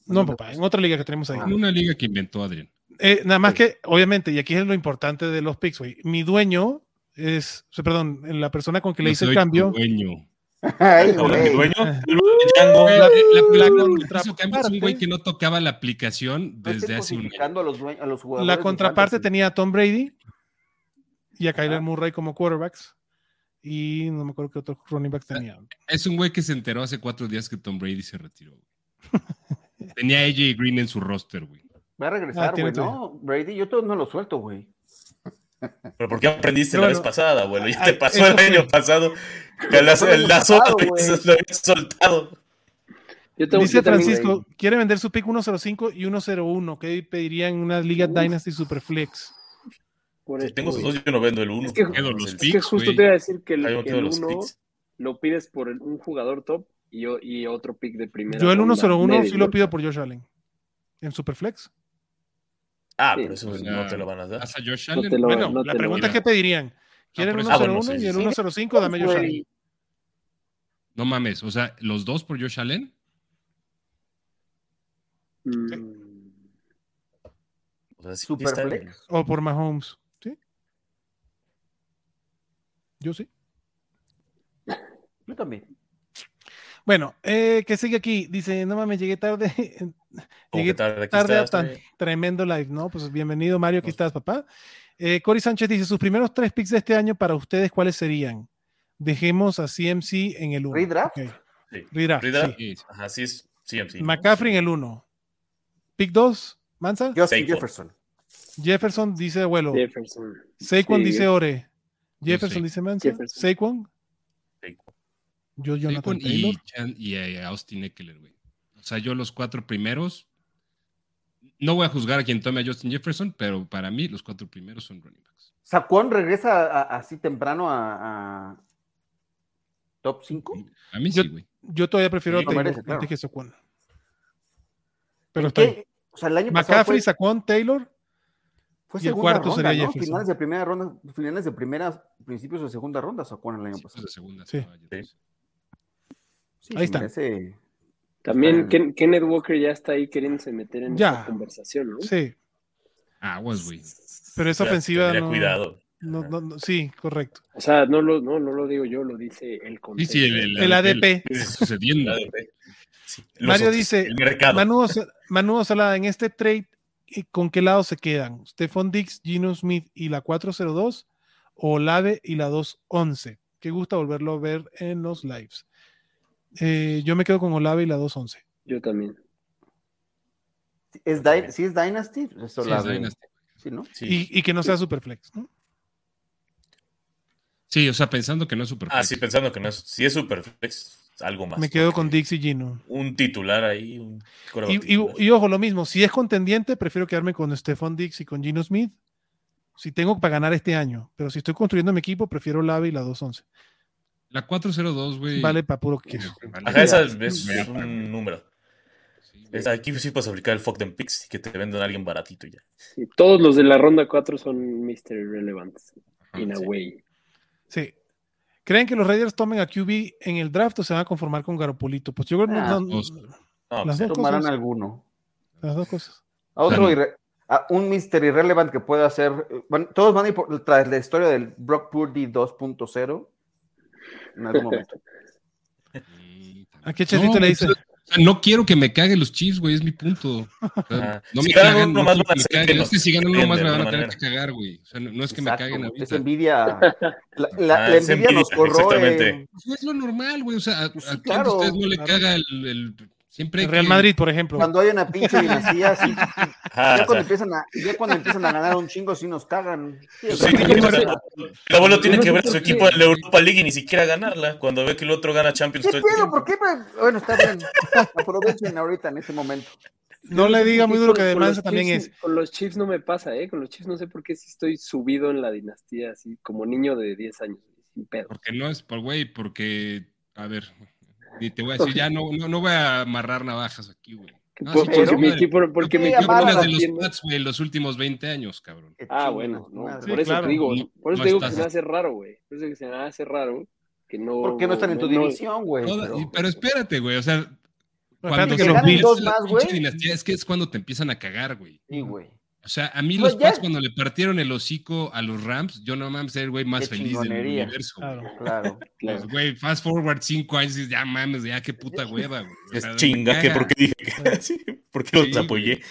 No, papá, en otra liga que tenemos ahí. En una liga que inventó Adrián. Eh, nada más que, obviamente, y aquí es lo importante de los picks, güey. Mi dueño es, perdón, la persona con que le hice el cambio. Dueño. Ay, dueño? La, la, contraparte, un güey que no tocaba la aplicación desde hace un año. A los, a los la contraparte tenía a Tom Brady y a Kyler Murray como quarterbacks. Y no me acuerdo qué otros running backs tenía. Es un güey que se enteró hace cuatro días que Tom Brady se retiró. tenía AJ Green en su roster, güey. Va a regresar, ah, güey, ¿no? Brady, yo todo no lo suelto, güey. Pero ¿por qué aprendiste la vez pasada, güey? Ya te pasó el año pasado que las, las otras veces lo habías soltado. Dice Francisco, quiere vender su pick 105 y 101. ¿Qué pedirían en una Liga Dynasty Superflex? si tengo esos dos, yo no vendo el 1. Es que, los es que justo te iba a decir que el, 1 lo pides por un jugador top y, y otro pick de primera. Yo el 101 sí lo pido por Josh Allen. En Superflex. Ah, pero eso no te lo van a dar. ¿A Josh Allen? bueno, la pregunta es qué pedirían. ¿Quieren el 101 y el 105? Dame Josh Allen. No mames, o sea, ¿los dos por Josh Allen? Mm. O, sea, o por Mahomes, ¿sí? Yo sí. Yo también. Bueno, eh, que sigue aquí. Dice, no mames, llegué tarde. llegué tarde, tarde a tan tremendo live, ¿no? Pues bienvenido, Mario, aquí estás, papá. Eh, Cory Sánchez dice, sus primeros tres picks de este año para ustedes, ¿cuáles serían? Dejemos a CMC en el 1. ¿Redraft? Sí. Redraft, sí. Ajá, sí es CMC. McCaffrey en el 1. Pick 2, Mansa. Jefferson. Jefferson dice abuelo. Jefferson. Saquon dice Ore. Jefferson dice Mansa. Saquon. Yo, Jonathan Taylor. Y, y, Austin Eckler, güey. O sea, yo los cuatro primeros. No voy a juzgar a quien tome a Justin Jefferson, pero para mí los cuatro primeros son running backs. ¿Saquon regresa así temprano a, top 5? A mí sí, güey. Yo todavía prefiero a Taylor antes que Saquon. Pero está O sea, el año McCaffrey, Saquon, Taylor. Fue y el cuarto ronda, sería ¿no? Finales de primera ronda, finales de primera, principios de segunda ronda, Saquon el año pasado. De segunda, sí. Ahí está. También Kenneth Walker ya está ahí queriéndose meter en esa conversación, ¿no? Sí. Aguas, güey. Pero esa ofensiva. No, cuidado. No, no, sí, correcto. O sea, no lo, no, no lo digo yo, lo dice el contexto. Sí, sí, el, el, ADP. sucediendo. Mario dice, Manu, Salada, en este trade, ¿con qué lado se quedan? ¿Stephon Dix, Gino Smith y la 402 o Lave y la 211? Qué gusta volverlo a ver en los lives. Eh, yo me quedo con Olave y la 211. Yo también. ¿Es ¿Sí es Dynasty? sí, es Dynasty. ¿Sí, ¿no? Y, que no sea Superflex, ¿no? Sí, o sea, pensando que no es Superflex. Ah, sí, pensando que no es. Si es Superflex, algo más. Me quedo con Dix y Gino. Un titular ahí. Un y, y, ojo, lo mismo. Si es contendiente, prefiero quedarme con Stephon Dix y con Gino Smith. Si tengo para ganar este año. Pero si estoy construyendo mi equipo, prefiero Olave y la 211. La 402, güey. Vale para puro que. Ajá, esa es, un número. aquí sí puedes aplicar el fuck them picks y que te vendan a alguien baratito y ya. Sí, todos los de la ronda 4 son Mr. Irrelevant. In a way. Sí. ¿Creen que los Raiders tomen a QB en el draft o se van a conformar con Garopolito? Pues yo creo que no, no, no, las dos tomarán alguno. Las dos cosas. A otro a un Mr. Irrelevant que pueda hacer. Bueno, todos van a ir por, tras la historia del Brock Purdy 2.0 en algún momento. ¿A qué Chelito le dice? No quiero que me caguen los Chiefs, güey, es mi punto. no me caguen, no, más Es que si ganan uno más me van a tener que cagar, güey. O sea, no, es que me caguen ahorita. Es envidia. La, la, la envidia nos corroe. Pues es lo normal, güey. O sea, a, pues a, ustedes no le caga el, el Siempre el Real Madrid, por ejemplo. Cuando hay una pinche dinastía, sí, ya, cuando empiezan a, ya cuando empiezan a ganar un chingo, sí nos cagan. el abuelo tiene que ver a su equipo en la Europa League y ni siquiera ganarla. Cuando ve que el otro gana Champions. ¿Qué pedo? ¿Por qué? Bueno, está bien. Aprovechen ahorita en este momento. No le diga muy duro que además también es. Con los Chiefs no me pasa, ¿eh? Con los Chiefs no sé por qué si estoy subido en la dinastía, así como niño de 10 años, sin pedo. Porque no es por güey, porque, a ver, y te voy a decir, ya no, no, no voy a amarrar navajas aquí, güey. No, porque, sí, porque mi equipo, porque mi equipo de los Pats, güey, los últimos 20 años, cabrón. Ah, bueno, no, por eso te digo, por eso te digo que se me hace raro, güey. Por eso que se me hace raro que no. ¿Por qué no están en tu división, güey? Pero... pero... espérate, güey, o sea, cuando que los Bills, dos más, güey. Es que es cuando te empiezan a cagar, güey. Sí, güey. O sea, a mí pues los Pats cuando le partieron el hocico a los Rams, yo no mames, era el güey más feliz del universo. Claro, claro. Pues, güey, fast forward cinco años y ya mames, ya qué puta hueva, güey. Es chinga, que por qué dije que sí, ¿por qué los apoyé?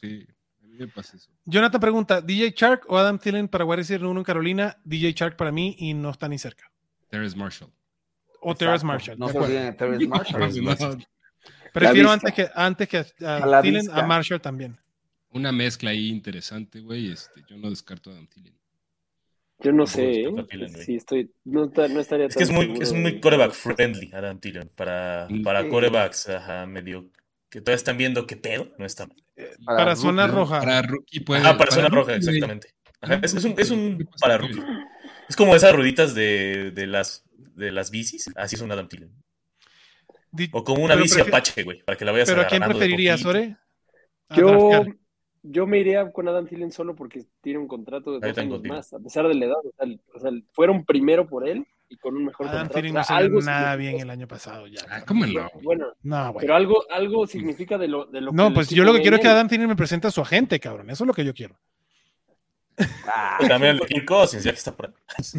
Sí, a mí me pasa eso. Jonathan pregunta, ¿DJ Shark o Adam Thielen para Warriors 1 en Carolina? DJ Shark para mí y no está ni cerca. Terrence Marshall. O Terrence Marshall. No, Terrence Marshall. Prefiero antes que, antes que a, a, Thielen, a Marshall también una mezcla ahí interesante, güey. Este, yo no descarto a Adam Thielen. Yo no sé, ¿eh? Sí, estoy, no, no estaría Es que es muy, es muy coreback friendly Adam Thielen para, para corebacks ajá, medio que todavía están viendo qué pedo, no está Para, para zona roja. Para rookie puede. Ah, para, zona roja, exactamente. Ajá, es, es, un, es un para rookie. Es como esas rueditas de, de, las, de las bicis, así es un Adam Thielen. O como una bici Apache, güey, para que la vayas ¿Pero a quién preferirías, Ore? Yo, yo me iría con Adam Thielen solo porque tiene un contrato de dos años más, a pesar de la edad. O sea, fueron primero por él y con un mejor Adam Thielen no se nada bien el año pasado ya. Ah, ¿Cómo no? Bueno, no, pero algo, algo significa de lo, de lo no, pues yo lo que quiero es que Adam Thielen me presente a su agente, cabrón. Eso es lo que yo quiero. Ah, también el de Kirk Cousins, ya que está por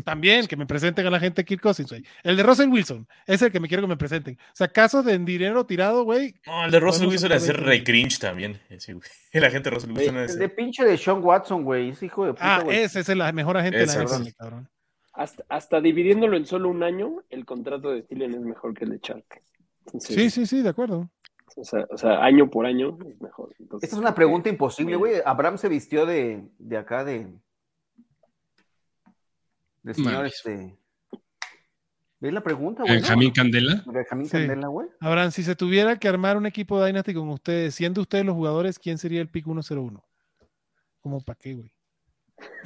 También, que me presenten a la gente Kirk Cousins, güey. El de Russell Wilson, es el que me quiero que me presenten. O sea, casos de dinero tirado, güey. No, el de Russell Wilson es ser Ray Cringe también. Sí, güey. El agente Russell Wilson es. El de pinche de Sean Watson, güey. Es hijo de puta. Ah, ese es el mejor agente de la NFL, cabrón. Hasta, hasta, dividiéndolo en solo un año, el contrato de Steven es mejor que el de Chark. sí, sí, sí, de acuerdo. O sea, o sea, año por año es mejor. Esta es una pregunta imposible, güey. Abraham se vistió de, de acá de, de señor este. ¿Ves la pregunta, güey? ¿Benjamín Candela? Benjamín Candela, güey. Abraham, si se tuviera que armar un equipo de Dynasty con ustedes, siendo ustedes los jugadores, ¿quién sería el pick 101? ¿Cómo para qué, güey?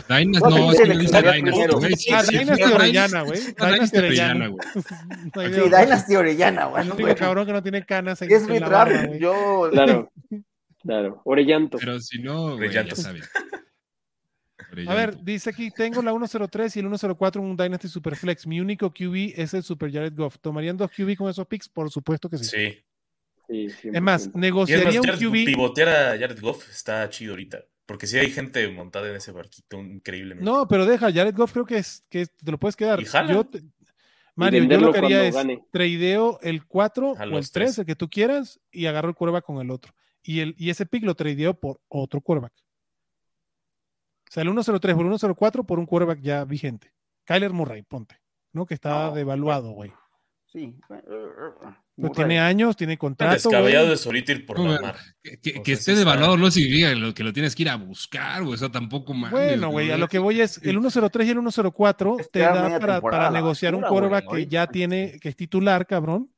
Dynasty, no, es que no dice Dynasty. Ah, Dynasty Orellana, güey. Dynasty Orellana, güey. Sí, Dynasty Orellana, güey. No, un cabrón que no tiene canas en, es mi trap, yo... Claro, claro. Orellanto. Pero si no, ya sabes. A ver, dice aquí, tengo la 103 y el 104 en un Dynasty Superflex. Mi único QB es el Super Jared Goff. ¿Tomarían dos QB con esos picks? Por supuesto que sí. Sí. es más, negociaría un QB. Pivotear a Jared Goff está chido ahorita. Porque sí hay gente montada en ese barquito increíblemente. No, pero deja, Jared Goff creo que es que te lo puedes quedar. Yo Mario, yo lo que haría es tradeo el 4 o el 3, el que tú quieras, y agarro el quarterback con el otro. Y, el, y ese pick lo tradeo por otro quarterback. O sea, el 103 por 104 por un quarterback ya vigente. Kyler Murray, ponte, ¿no? Que está devaluado, güey. Sí. Pues tiene años, tiene contrato. Descabellado de solito ir por la mar. Que, esté devaluado no significa que lo, tienes que ir a buscar, güey. Eso tampoco más. Bueno, güey, a lo que voy es el 103 y el 104 te da para, para negociar un quarterback que ya tiene, que es titular, cabrón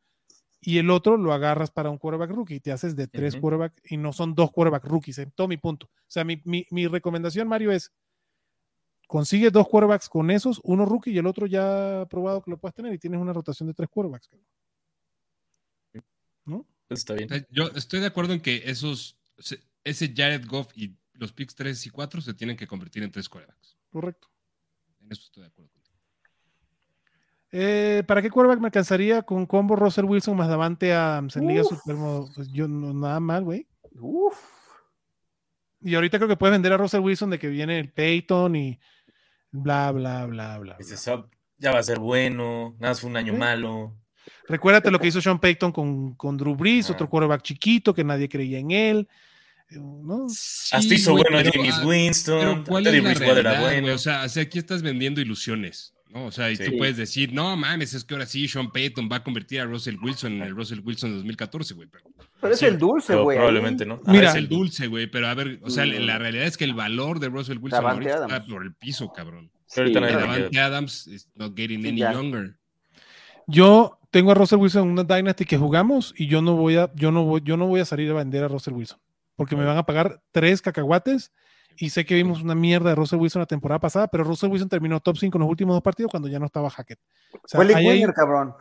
y el otro lo agarras para un quarterback rookie. Te haces de tres quarterbacks y no son dos quarterback rookies. En todo mi punto. O sea, mi, mi, recomendación, Mario, es consigue dos quarterbacks con esos, uno rookie y el otro ya probado que lo puedes tener y tienes una rotación de tres quarterbacks. ¿No? Está bien. Yo estoy de acuerdo en que esos, ese Jared Goff y los picks 3 y 4 se tienen que convertir en tres quarterbacks. Correcto. En eso estoy de acuerdo. Eh, ¿Para qué quarterback me alcanzaría con combo Russell Wilson más Davante Adams en Liga Supermo? Pues yo no, nada mal, güey. Uf. Y ahorita creo que puedes vender a Russell Wilson de que viene el Peyton y bla, bla, bla, bla. ya va a ser bueno, nada, fue un año malo. Recuérdate lo que hizo Sean Payton con, con Drew Brees, otro quarterback chiquito que nadie creía en él. Eh. Hasta hizo bueno James ah, Winston. ¿cuál es la realidad, bueno. O sea, aquí estás vendiendo ilusiones. ¿No? O sea, y tú puedes decir, no mames, es que ahora sí Sean Payton va a convertir a Russell Wilson en el Russell Wilson de 20torce, güey. Pero, pero es el dulce, güey. Probablemente, ¿no? Mira, es el dulce, güey. Pero a ver, o sea, la realidad es que el valor de Russell Wilson ahorita está por el piso, cabrón. Sí, Davante Adams is not getting any younger. Yo tengo a Russell Wilson en una Dynasty que jugamos y yo no voy a, yo no voy, yo no voy a salir a vender a Russell Wilson porque me van a pagar tres cacahuates y sé que vimos una mierda de Russell Wilson la temporada pasada, pero Russell Wilson terminó top 5 en los últimos dos partidos cuando ya no estaba Hackett. O sea, ahí, hay, cabrón.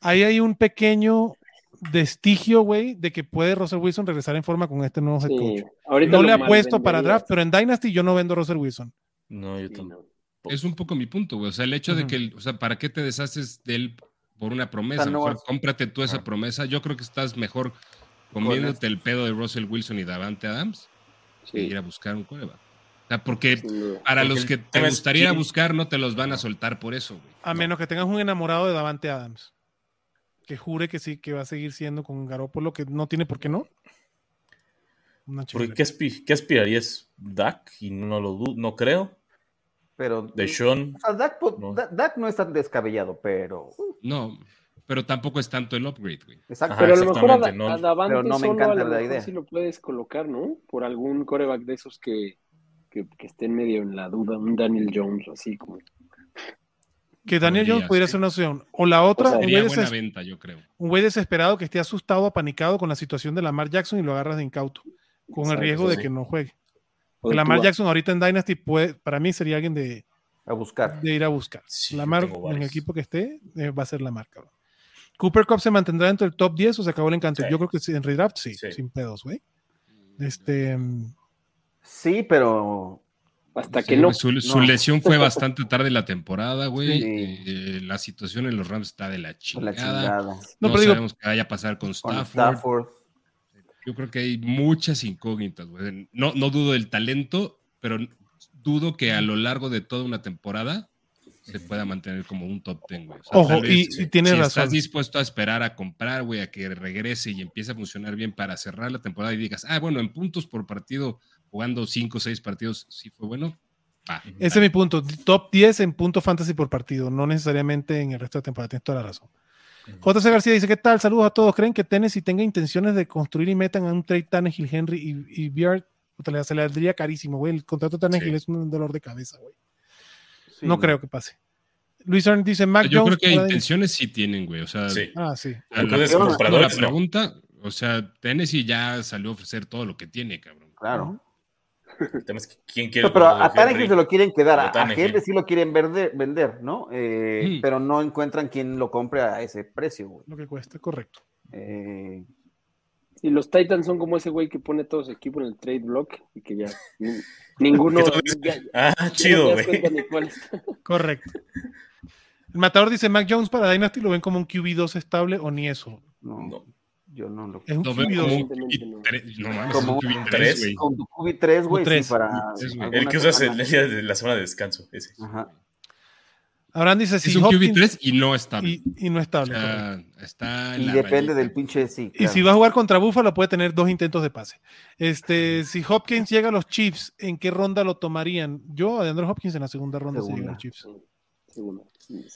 ahí hay un pequeño vestigio, güey, de que puede Russell Wilson regresar en forma con este nuevo head coach. no le apuesto para draft, pero en Dynasty yo no vendo a Russell Wilson. No, yo tampoco. Es un poco mi punto, güey. O sea, el hecho de que, o sea, ¿para qué te deshaces de él por una promesa? mejor cómprate tú esa promesa. Yo creo que estás mejor comiéndote el pedo de Russell Wilson y Davante Adams sí. ir a buscar un coreback. O sea, porque para los que te gustaría buscar, no te los van a soltar por eso, güey. A menos que tengas un enamorado de Davante Adams. Que jure que sí, que va a seguir siendo con Garoppolo, que no tiene por qué no. Porque ¿qué, ¿qué, aspirarías? ¿Dak? Y no lo no creo. Pero. De Sean. O sea, Dak, no. Dak no es tan descabellado, pero. No, pero tampoco es tanto el upgrade, güey. Exacto. pero a lo mejor a, no, pero no me encanta la idea. Si lo puedes colocar, ¿no? Por algún coreback de esos que, que, que estén medio en la duda, un Daniel Jones, así como. Que Daniel Jones pudiera ser una opción. O la otra, un, güey buena venta, yo creo. un güey desesperado que esté asustado, apanicado con la situación de Lamar Jackson y lo agarras de incauto, con el riesgo de que no juegue. Porque Lamar Jackson ahorita en Dynasty puede, para mí sería alguien de, a buscar. de ir a buscar. Lamar, en el equipo que esté, eh, va a ser Lamar, cabrón. Cooper Cup se mantendrá dentro del top 10 o se acabó el encanto. Yo creo que en redraft sí, sin pedos, güey. Este. Sí, pero. Hasta que no. Su, lesión fue bastante tarde en la temporada, güey. Eh, la situación en los Rams está de la chingada. No, sabemos qué vaya a pasar con Stafford. Yo creo que hay muchas incógnitas, güey. No, no dudo del talento, pero dudo que a lo largo de toda una temporada se pueda mantener como un top 10, güey. Ojo, y, tiene si estás dispuesto a esperar a comprar, güey, a que regrese y empiece a funcionar bien para cerrar la temporada y digas, ah, bueno, en puntos por partido, jugando 5 o 6 partidos, sí fue bueno. Ese es mi punto. Top 10 en puntos fantasy por partido, no necesariamente en el resto de la temporada. Tienes toda la razón. JC García dice: ¿Qué tal? Saludos a todos. ¿Creen que Tennessee tenga intenciones de construir y metan a un trade Tannehill, Henry y, y Beard? Se le daría carísimo, güey. El contrato de Tannehill es un dolor de cabeza, güey no, creo que pase. Luis Arn dice Mac Yo creo que intenciones sí tienen, güey. O sea, sí. Ah, sí. la, pregunta, o sea, Tennessee ya salió a ofrecer todo lo que tiene, cabrón. Claro. ¿Quién quiere? pero a Tannehill se lo quieren quedar, a, Henry sí lo quieren vender, vender ¿no? Eh, pero no encuentran quien lo compre a ese precio, güey. Lo que cuesta, correcto. Eh, y los Titans son como ese güey que pone todo su equipo en el trade block y que ya ninguno. ah, chido, güey. Correcto. El matador dice: Mac Jones para Dynasty lo ven como un QB2 estable o ni eso. No, yo no lo Es un QB2. Como un QB3, güey. Como un QB3, güey. Sí, para el que usas el día de la zona de descanso. Ese. Ajá. Abraham dice si es un QB3 y no estable. Y, no estable. está y depende del pinche sí. Y si va a jugar contra Buffalo puede tener dos intentos de pase. Este, si Hopkins llega a los Chiefs, ¿en qué ronda lo tomarían? Yo, a Andrew Hopkins en la segunda ronda segunda. si llega a los Chiefs. Segunda.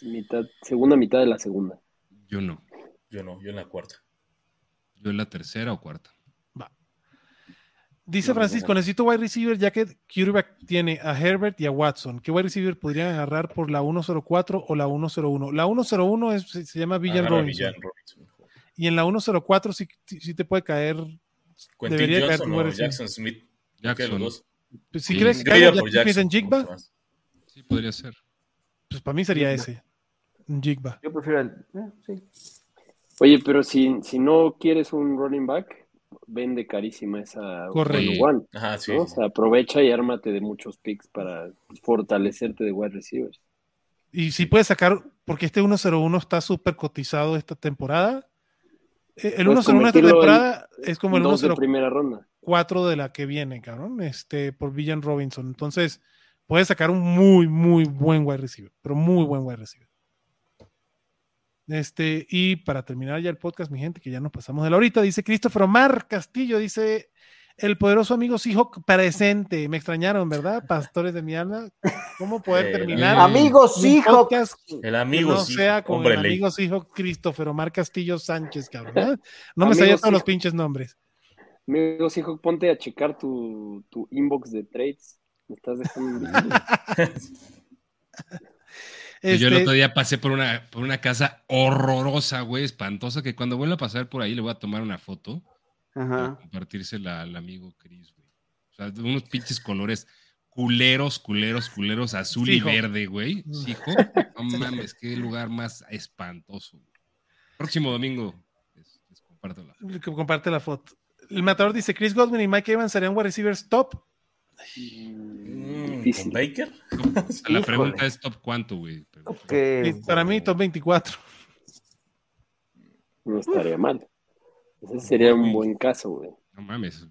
Mitad, segunda mitad de la segunda. Yo no. Yo no, yo en la cuarta. Yo en la tercera o cuarta. Dice Francisco, necesito wide receiver ya que quarterback tiene a Herbert y a Watson. ¿Qué wide receiver podrían agarrar por la 104 o la 101? La 101 es, se, llama Villan Robinson. Y en la 104 sí, sí te puede caer. debería caer tu Jackson Smith. Jackson. Pues, si crees que caiga Jackson Smith en Jigba, sí podría ser. Pues para mí sería ese. Jigba. Yo prefiero el. Eh, sí. Oye, pero si, si no quieres un running back, vende carísima esa Correcto. One, O sea, aprovecha y ármate de muchos picks para fortalecerte de wide receivers. Y si puedes sacar, porque este 101 está súper cotizado esta temporada. E, el 101 de esta temporada es como el 104 de primera ronda. de la que viene, cabrón, este, por Villan Robinson. Entonces, puedes sacar un muy, muy buen wide receiver, pero muy buen wide receiver. Este, y para terminar ya el podcast, mi gente, que ya nos pasamos de la horita, dice Christopher Omar Castillo, dice, el poderoso amigo Seahawk presente. Me extrañaron, ¿verdad? Pastores de mi alma. ¿Cómo poder terminar? Amigo Seahawk. El amigo no sea con el amigo Seahawk Christopher Omar Castillo Sánchez, cabrón. ¿eh? No me sabía todos los pinches nombres. Amigo Seahawk, ponte a checar tu, tu inbox de trades. Me estás dejando. Yo el este otro día pasé por una, por una casa horrorosa, güey, espantosa, que cuando vuelva a pasar por ahí le voy a tomar una foto Ajá. compartírsela al amigo Chris, güey. O sea, unos pinches colores culeros, culeros, culeros, azul y verde, güey. Hijo, no mames, qué lugar más espantoso. Próximo domingo les, comparto la Comparte la foto. El matador dice: Chris Godwin y Mike Evans serían wide receivers top. Mm, ¿Con Baker? La pregunta es top cuánto, güey. Para mí, top 24. No estaría mal. Ese sería un buen caso, güey. No mames.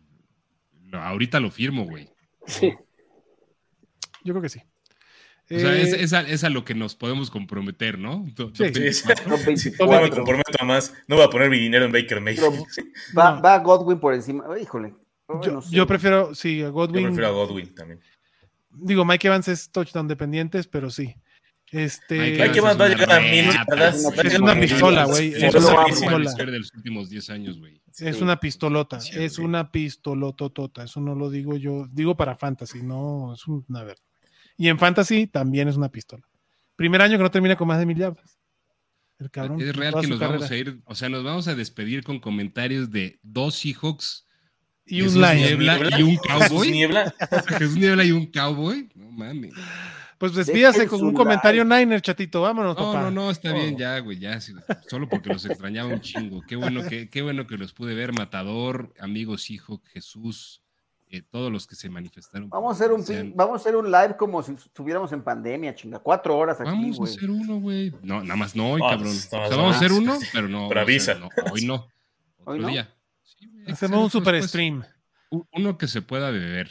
ahorita lo firmo, güey. Sí. Yo creo que sí. O sea, es, eh, a, lo que nos podemos comprometer, ¿no? Sí, sí. No, me comprometo a más. No voy a poner mi dinero en Baker Mayfield. Va, va Godwin por encima. Híjole. Yo, prefiero, sí, a Godwin. Yo prefiero a Godwin también. Digo, Mike Evans es touchdown dependientes, pero sí. Este. Mike Evans va a llegar a mil Es una pistola, güey. Es una pistola. de los últimos 10 años, güey. Es una pistolota. Es una pistolototota. Eso no lo digo yo. Digo para fantasy, no es una verdad. Y en fantasy también es una pistola. Primer año que no termina con más de mil yardas. El cabrón, es real que nos vamos a ir, o sea, nos vamos a despedir con comentarios de dos Seahawks y un Niebla y un cowboy. Niebla. Jesús Niebla y un cowboy. No mames. Pues despídase con un comentario Niner, chatito. Vámonos, no, No, no, está bien, ya, güey, ya. Solo porque los extrañaba un chingo. Qué bueno que, qué bueno que los pude ver. Matador, amigos, hijo, Jesús, eh, todos los que se manifestaron. Vamos a hacer un vamos a hacer un live como si estuviéramos en pandemia, chinga. Cuatro horas aquí, Vamos a hacer uno, güey. No, nada más no hoy, ah, cabrón. O sea, vamos a hacer uno, pero no. Pero avisa. hoy no. Otro ¿Hoy día. Hacemos un super stream. Uno que se pueda beber.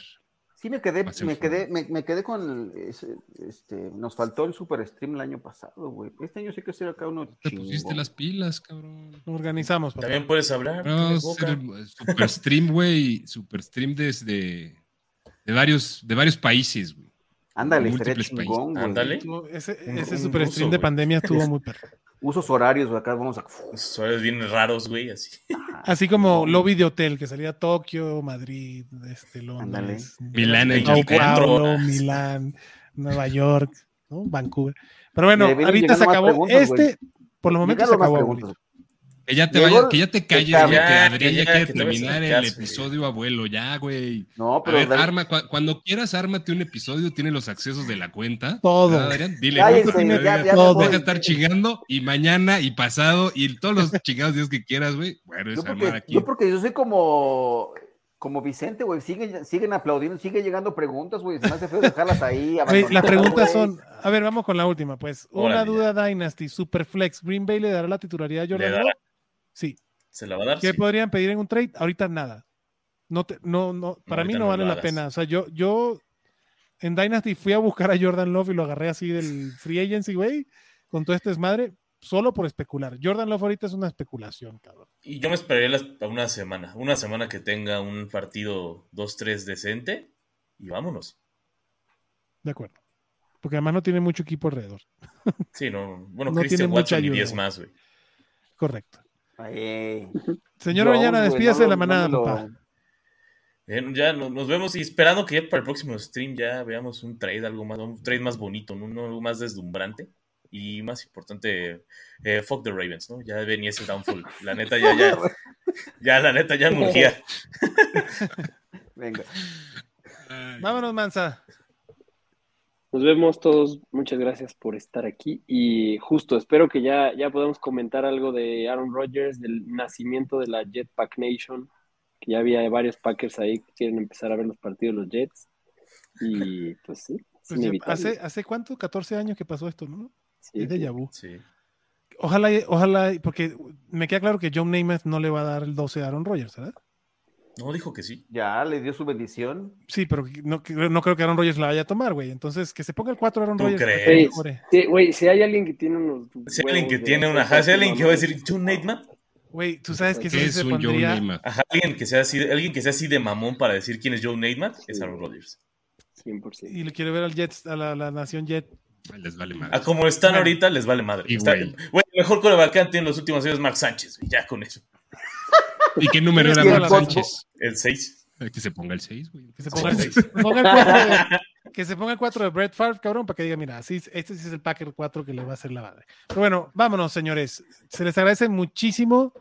Sí, me quedé, me quedé, me, quedé con este, nos faltó el super stream el año pasado, güey. Este año sí que será acá uno. Te pusiste las pilas, cabrón. Lo organizamos, También puedes hablar. super stream, güey. Super stream desde de varios, de varios países, güey. Ándale, chingón, Ándale. Ese, ese super stream de pandemia estuvo muy perro usos horarios, acá vamos a. Usos horarios bien raros, güey, así. Así como lobby de hotel, que salía Tokio, Madrid, este, Londres, Milán, Sao Paulo, Milán, Nueva York, ¿no? Vancouver. Pero bueno, ahorita se acabó. Este, por el momento se acabó. Que ya te, vaya, que ya te calles, ya, que Adrián ya, quiere terminar el episodio, abuelo, ya, güey. No, pero. A ver, arma, cuando quieras, ármate un episodio, tiene los accesos de la cuenta. Todo. Adrián, dile, Cállese, ya, ya todo. Deja de estar chingando y mañana y pasado y todos los chingados días que quieras, güey. Bueno, es porque, aquí. Yo porque yo soy como como Vicente, güey, siguen, siguen aplaudiendo, siguen llegando preguntas, güey, se me hace feo dejarlas ahí. las preguntas son, a ver, vamos con la última, pues. Una duda Dynasty, Superflex, Green Bay le dará la titularidad a Jordan Sí. ¿Se la va a dar? ¿Qué podrían pedir en un trade? Ahorita nada. No, no, no, para mí no vale la pena. O sea, yo, yo en Dynasty fui a buscar a Jordan Love y lo agarré así del free agency, güey, con todo este desmadre, solo por especular. Jordan Love ahorita es una especulación, cabrón. Y yo me esperaría una semana, una semana que tenga un partido 2-3 decente y vámonos. De acuerdo. Porque además no tiene mucho equipo alrededor. Sí, no. Bueno, no Christian Watson y 10 más, güey. Correcto. Señor Orellana, despídase de la manada, papá. ya nos vemos y esperando que ya para el próximo stream ya veamos un trade, algo más, un trade más bonito, ¿no? algo más deslumbrante y más importante, eh, fuck the Ravens, ¿no? Ya venía ese downfall. La neta ya, ya, ya la neta ya murgía. Venga. Vámonos, Mansa. Nos vemos todos, muchas gracias por estar aquí y justo espero que ya, ya podamos comentar algo de Aaron Rodgers, del nacimiento de la Jetpack Nation, que ya había varios Packers ahí que quieren empezar a ver los partidos de los Jets y pues sí. Pues hace, ¿Hace cuánto? 14 años que pasó esto, ¿no? Sí, es de Yabu. Sí. Ojalá, ojalá, porque me queda claro que John Namath no le va a dar el 12 a Aaron Rodgers, ¿verdad? No, dijo que sí. Ya, le dio su bendición. Sí, pero no, no creo que Aaron Rodgers la vaya a tomar, güey. Entonces, que se ponga el 4 Aaron Rodgers. Crees? Sí, güey, si hay alguien que tiene unos. Si hay alguien que tiene una. Si hay alguien que va a decir, John Nateman. Güey, tú sabes que es un pondría... Joe alguien, que sea así, alguien que sea así de mamón para decir quién es Joe Namath es Aaron Rodgers. 100%. Y le quiero ver al Jets, a la, nación Jet. Les vale madre. A como están ahorita, les vale madre. güey. mejor coreback en los últimos años es Mark Sánchez, ya con eso. ¿Y qué número era Mark Sánchez? El 6. Que se ponga el 6, güey. Que se ponga el 6. que se ponga el 4 de Brett Favre, cabrón, para que diga, mira, este sí es el Packer 4 que le va a hacer la madre. Pero bueno, vámonos, señores. Se les agradece muchísimo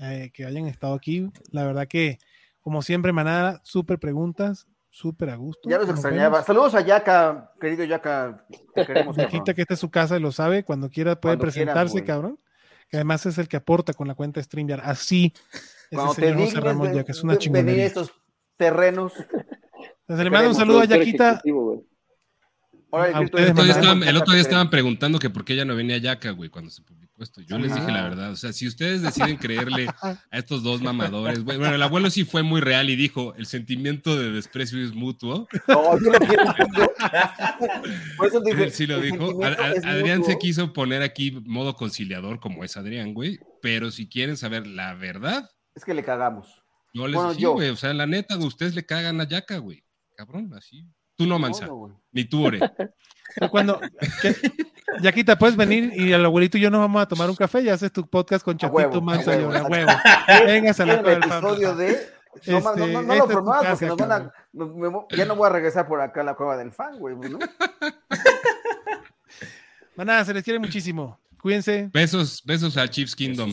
eh, que hayan estado aquí. La verdad que, como siempre, manada, súper preguntas, súper a gusto. Ya los extrañaba. Saludos a Yaka, querido Yaka. Te queremos. que esta es su casa y lo sabe. Cuando quiera puede presentarse, cabrón. Que además es el que aporta con la cuenta StreamYard. Así. Cuando te José Ramón, ya que es una chingonería. estos terrenos. Entonces, le mando un saludo a Yaquita. el otro día estaban preguntando que por qué ya no venía Yaca, güey, cuando se publicó esto. Yo les dije la verdad. O sea, si ustedes deciden creerle a estos dos mamadores, bueno, el abuelo sí fue muy real y dijo: el sentimiento de desprecio es mutuo. No, yo lo quiero. Por eso dije, sí lo dijo. Adrián se quiso poner aquí modo conciliador, como es Adrián, güey. Pero si quieren saber la verdad, es que le cagamos. No les bueno, yo. güey. O sea, la neta, ustedes le cagan a Yaka, güey. Cabrón, así. Tú no, Mansa. ni tú, Ore. Cuando, Yaquita, puedes venir y el abuelito y yo nos vamos a tomar un café y haces tu podcast con Chatito Mansa y a huevo. Vengas a la el episodio de. No, no, no, no lo este promuevas porque nos van a. ya no voy a regresar por acá a la cueva del fan, güey. ¿no? Manada, se les quiere muchísimo. Cuídense. Besos, besos a Chiefs Kingdom.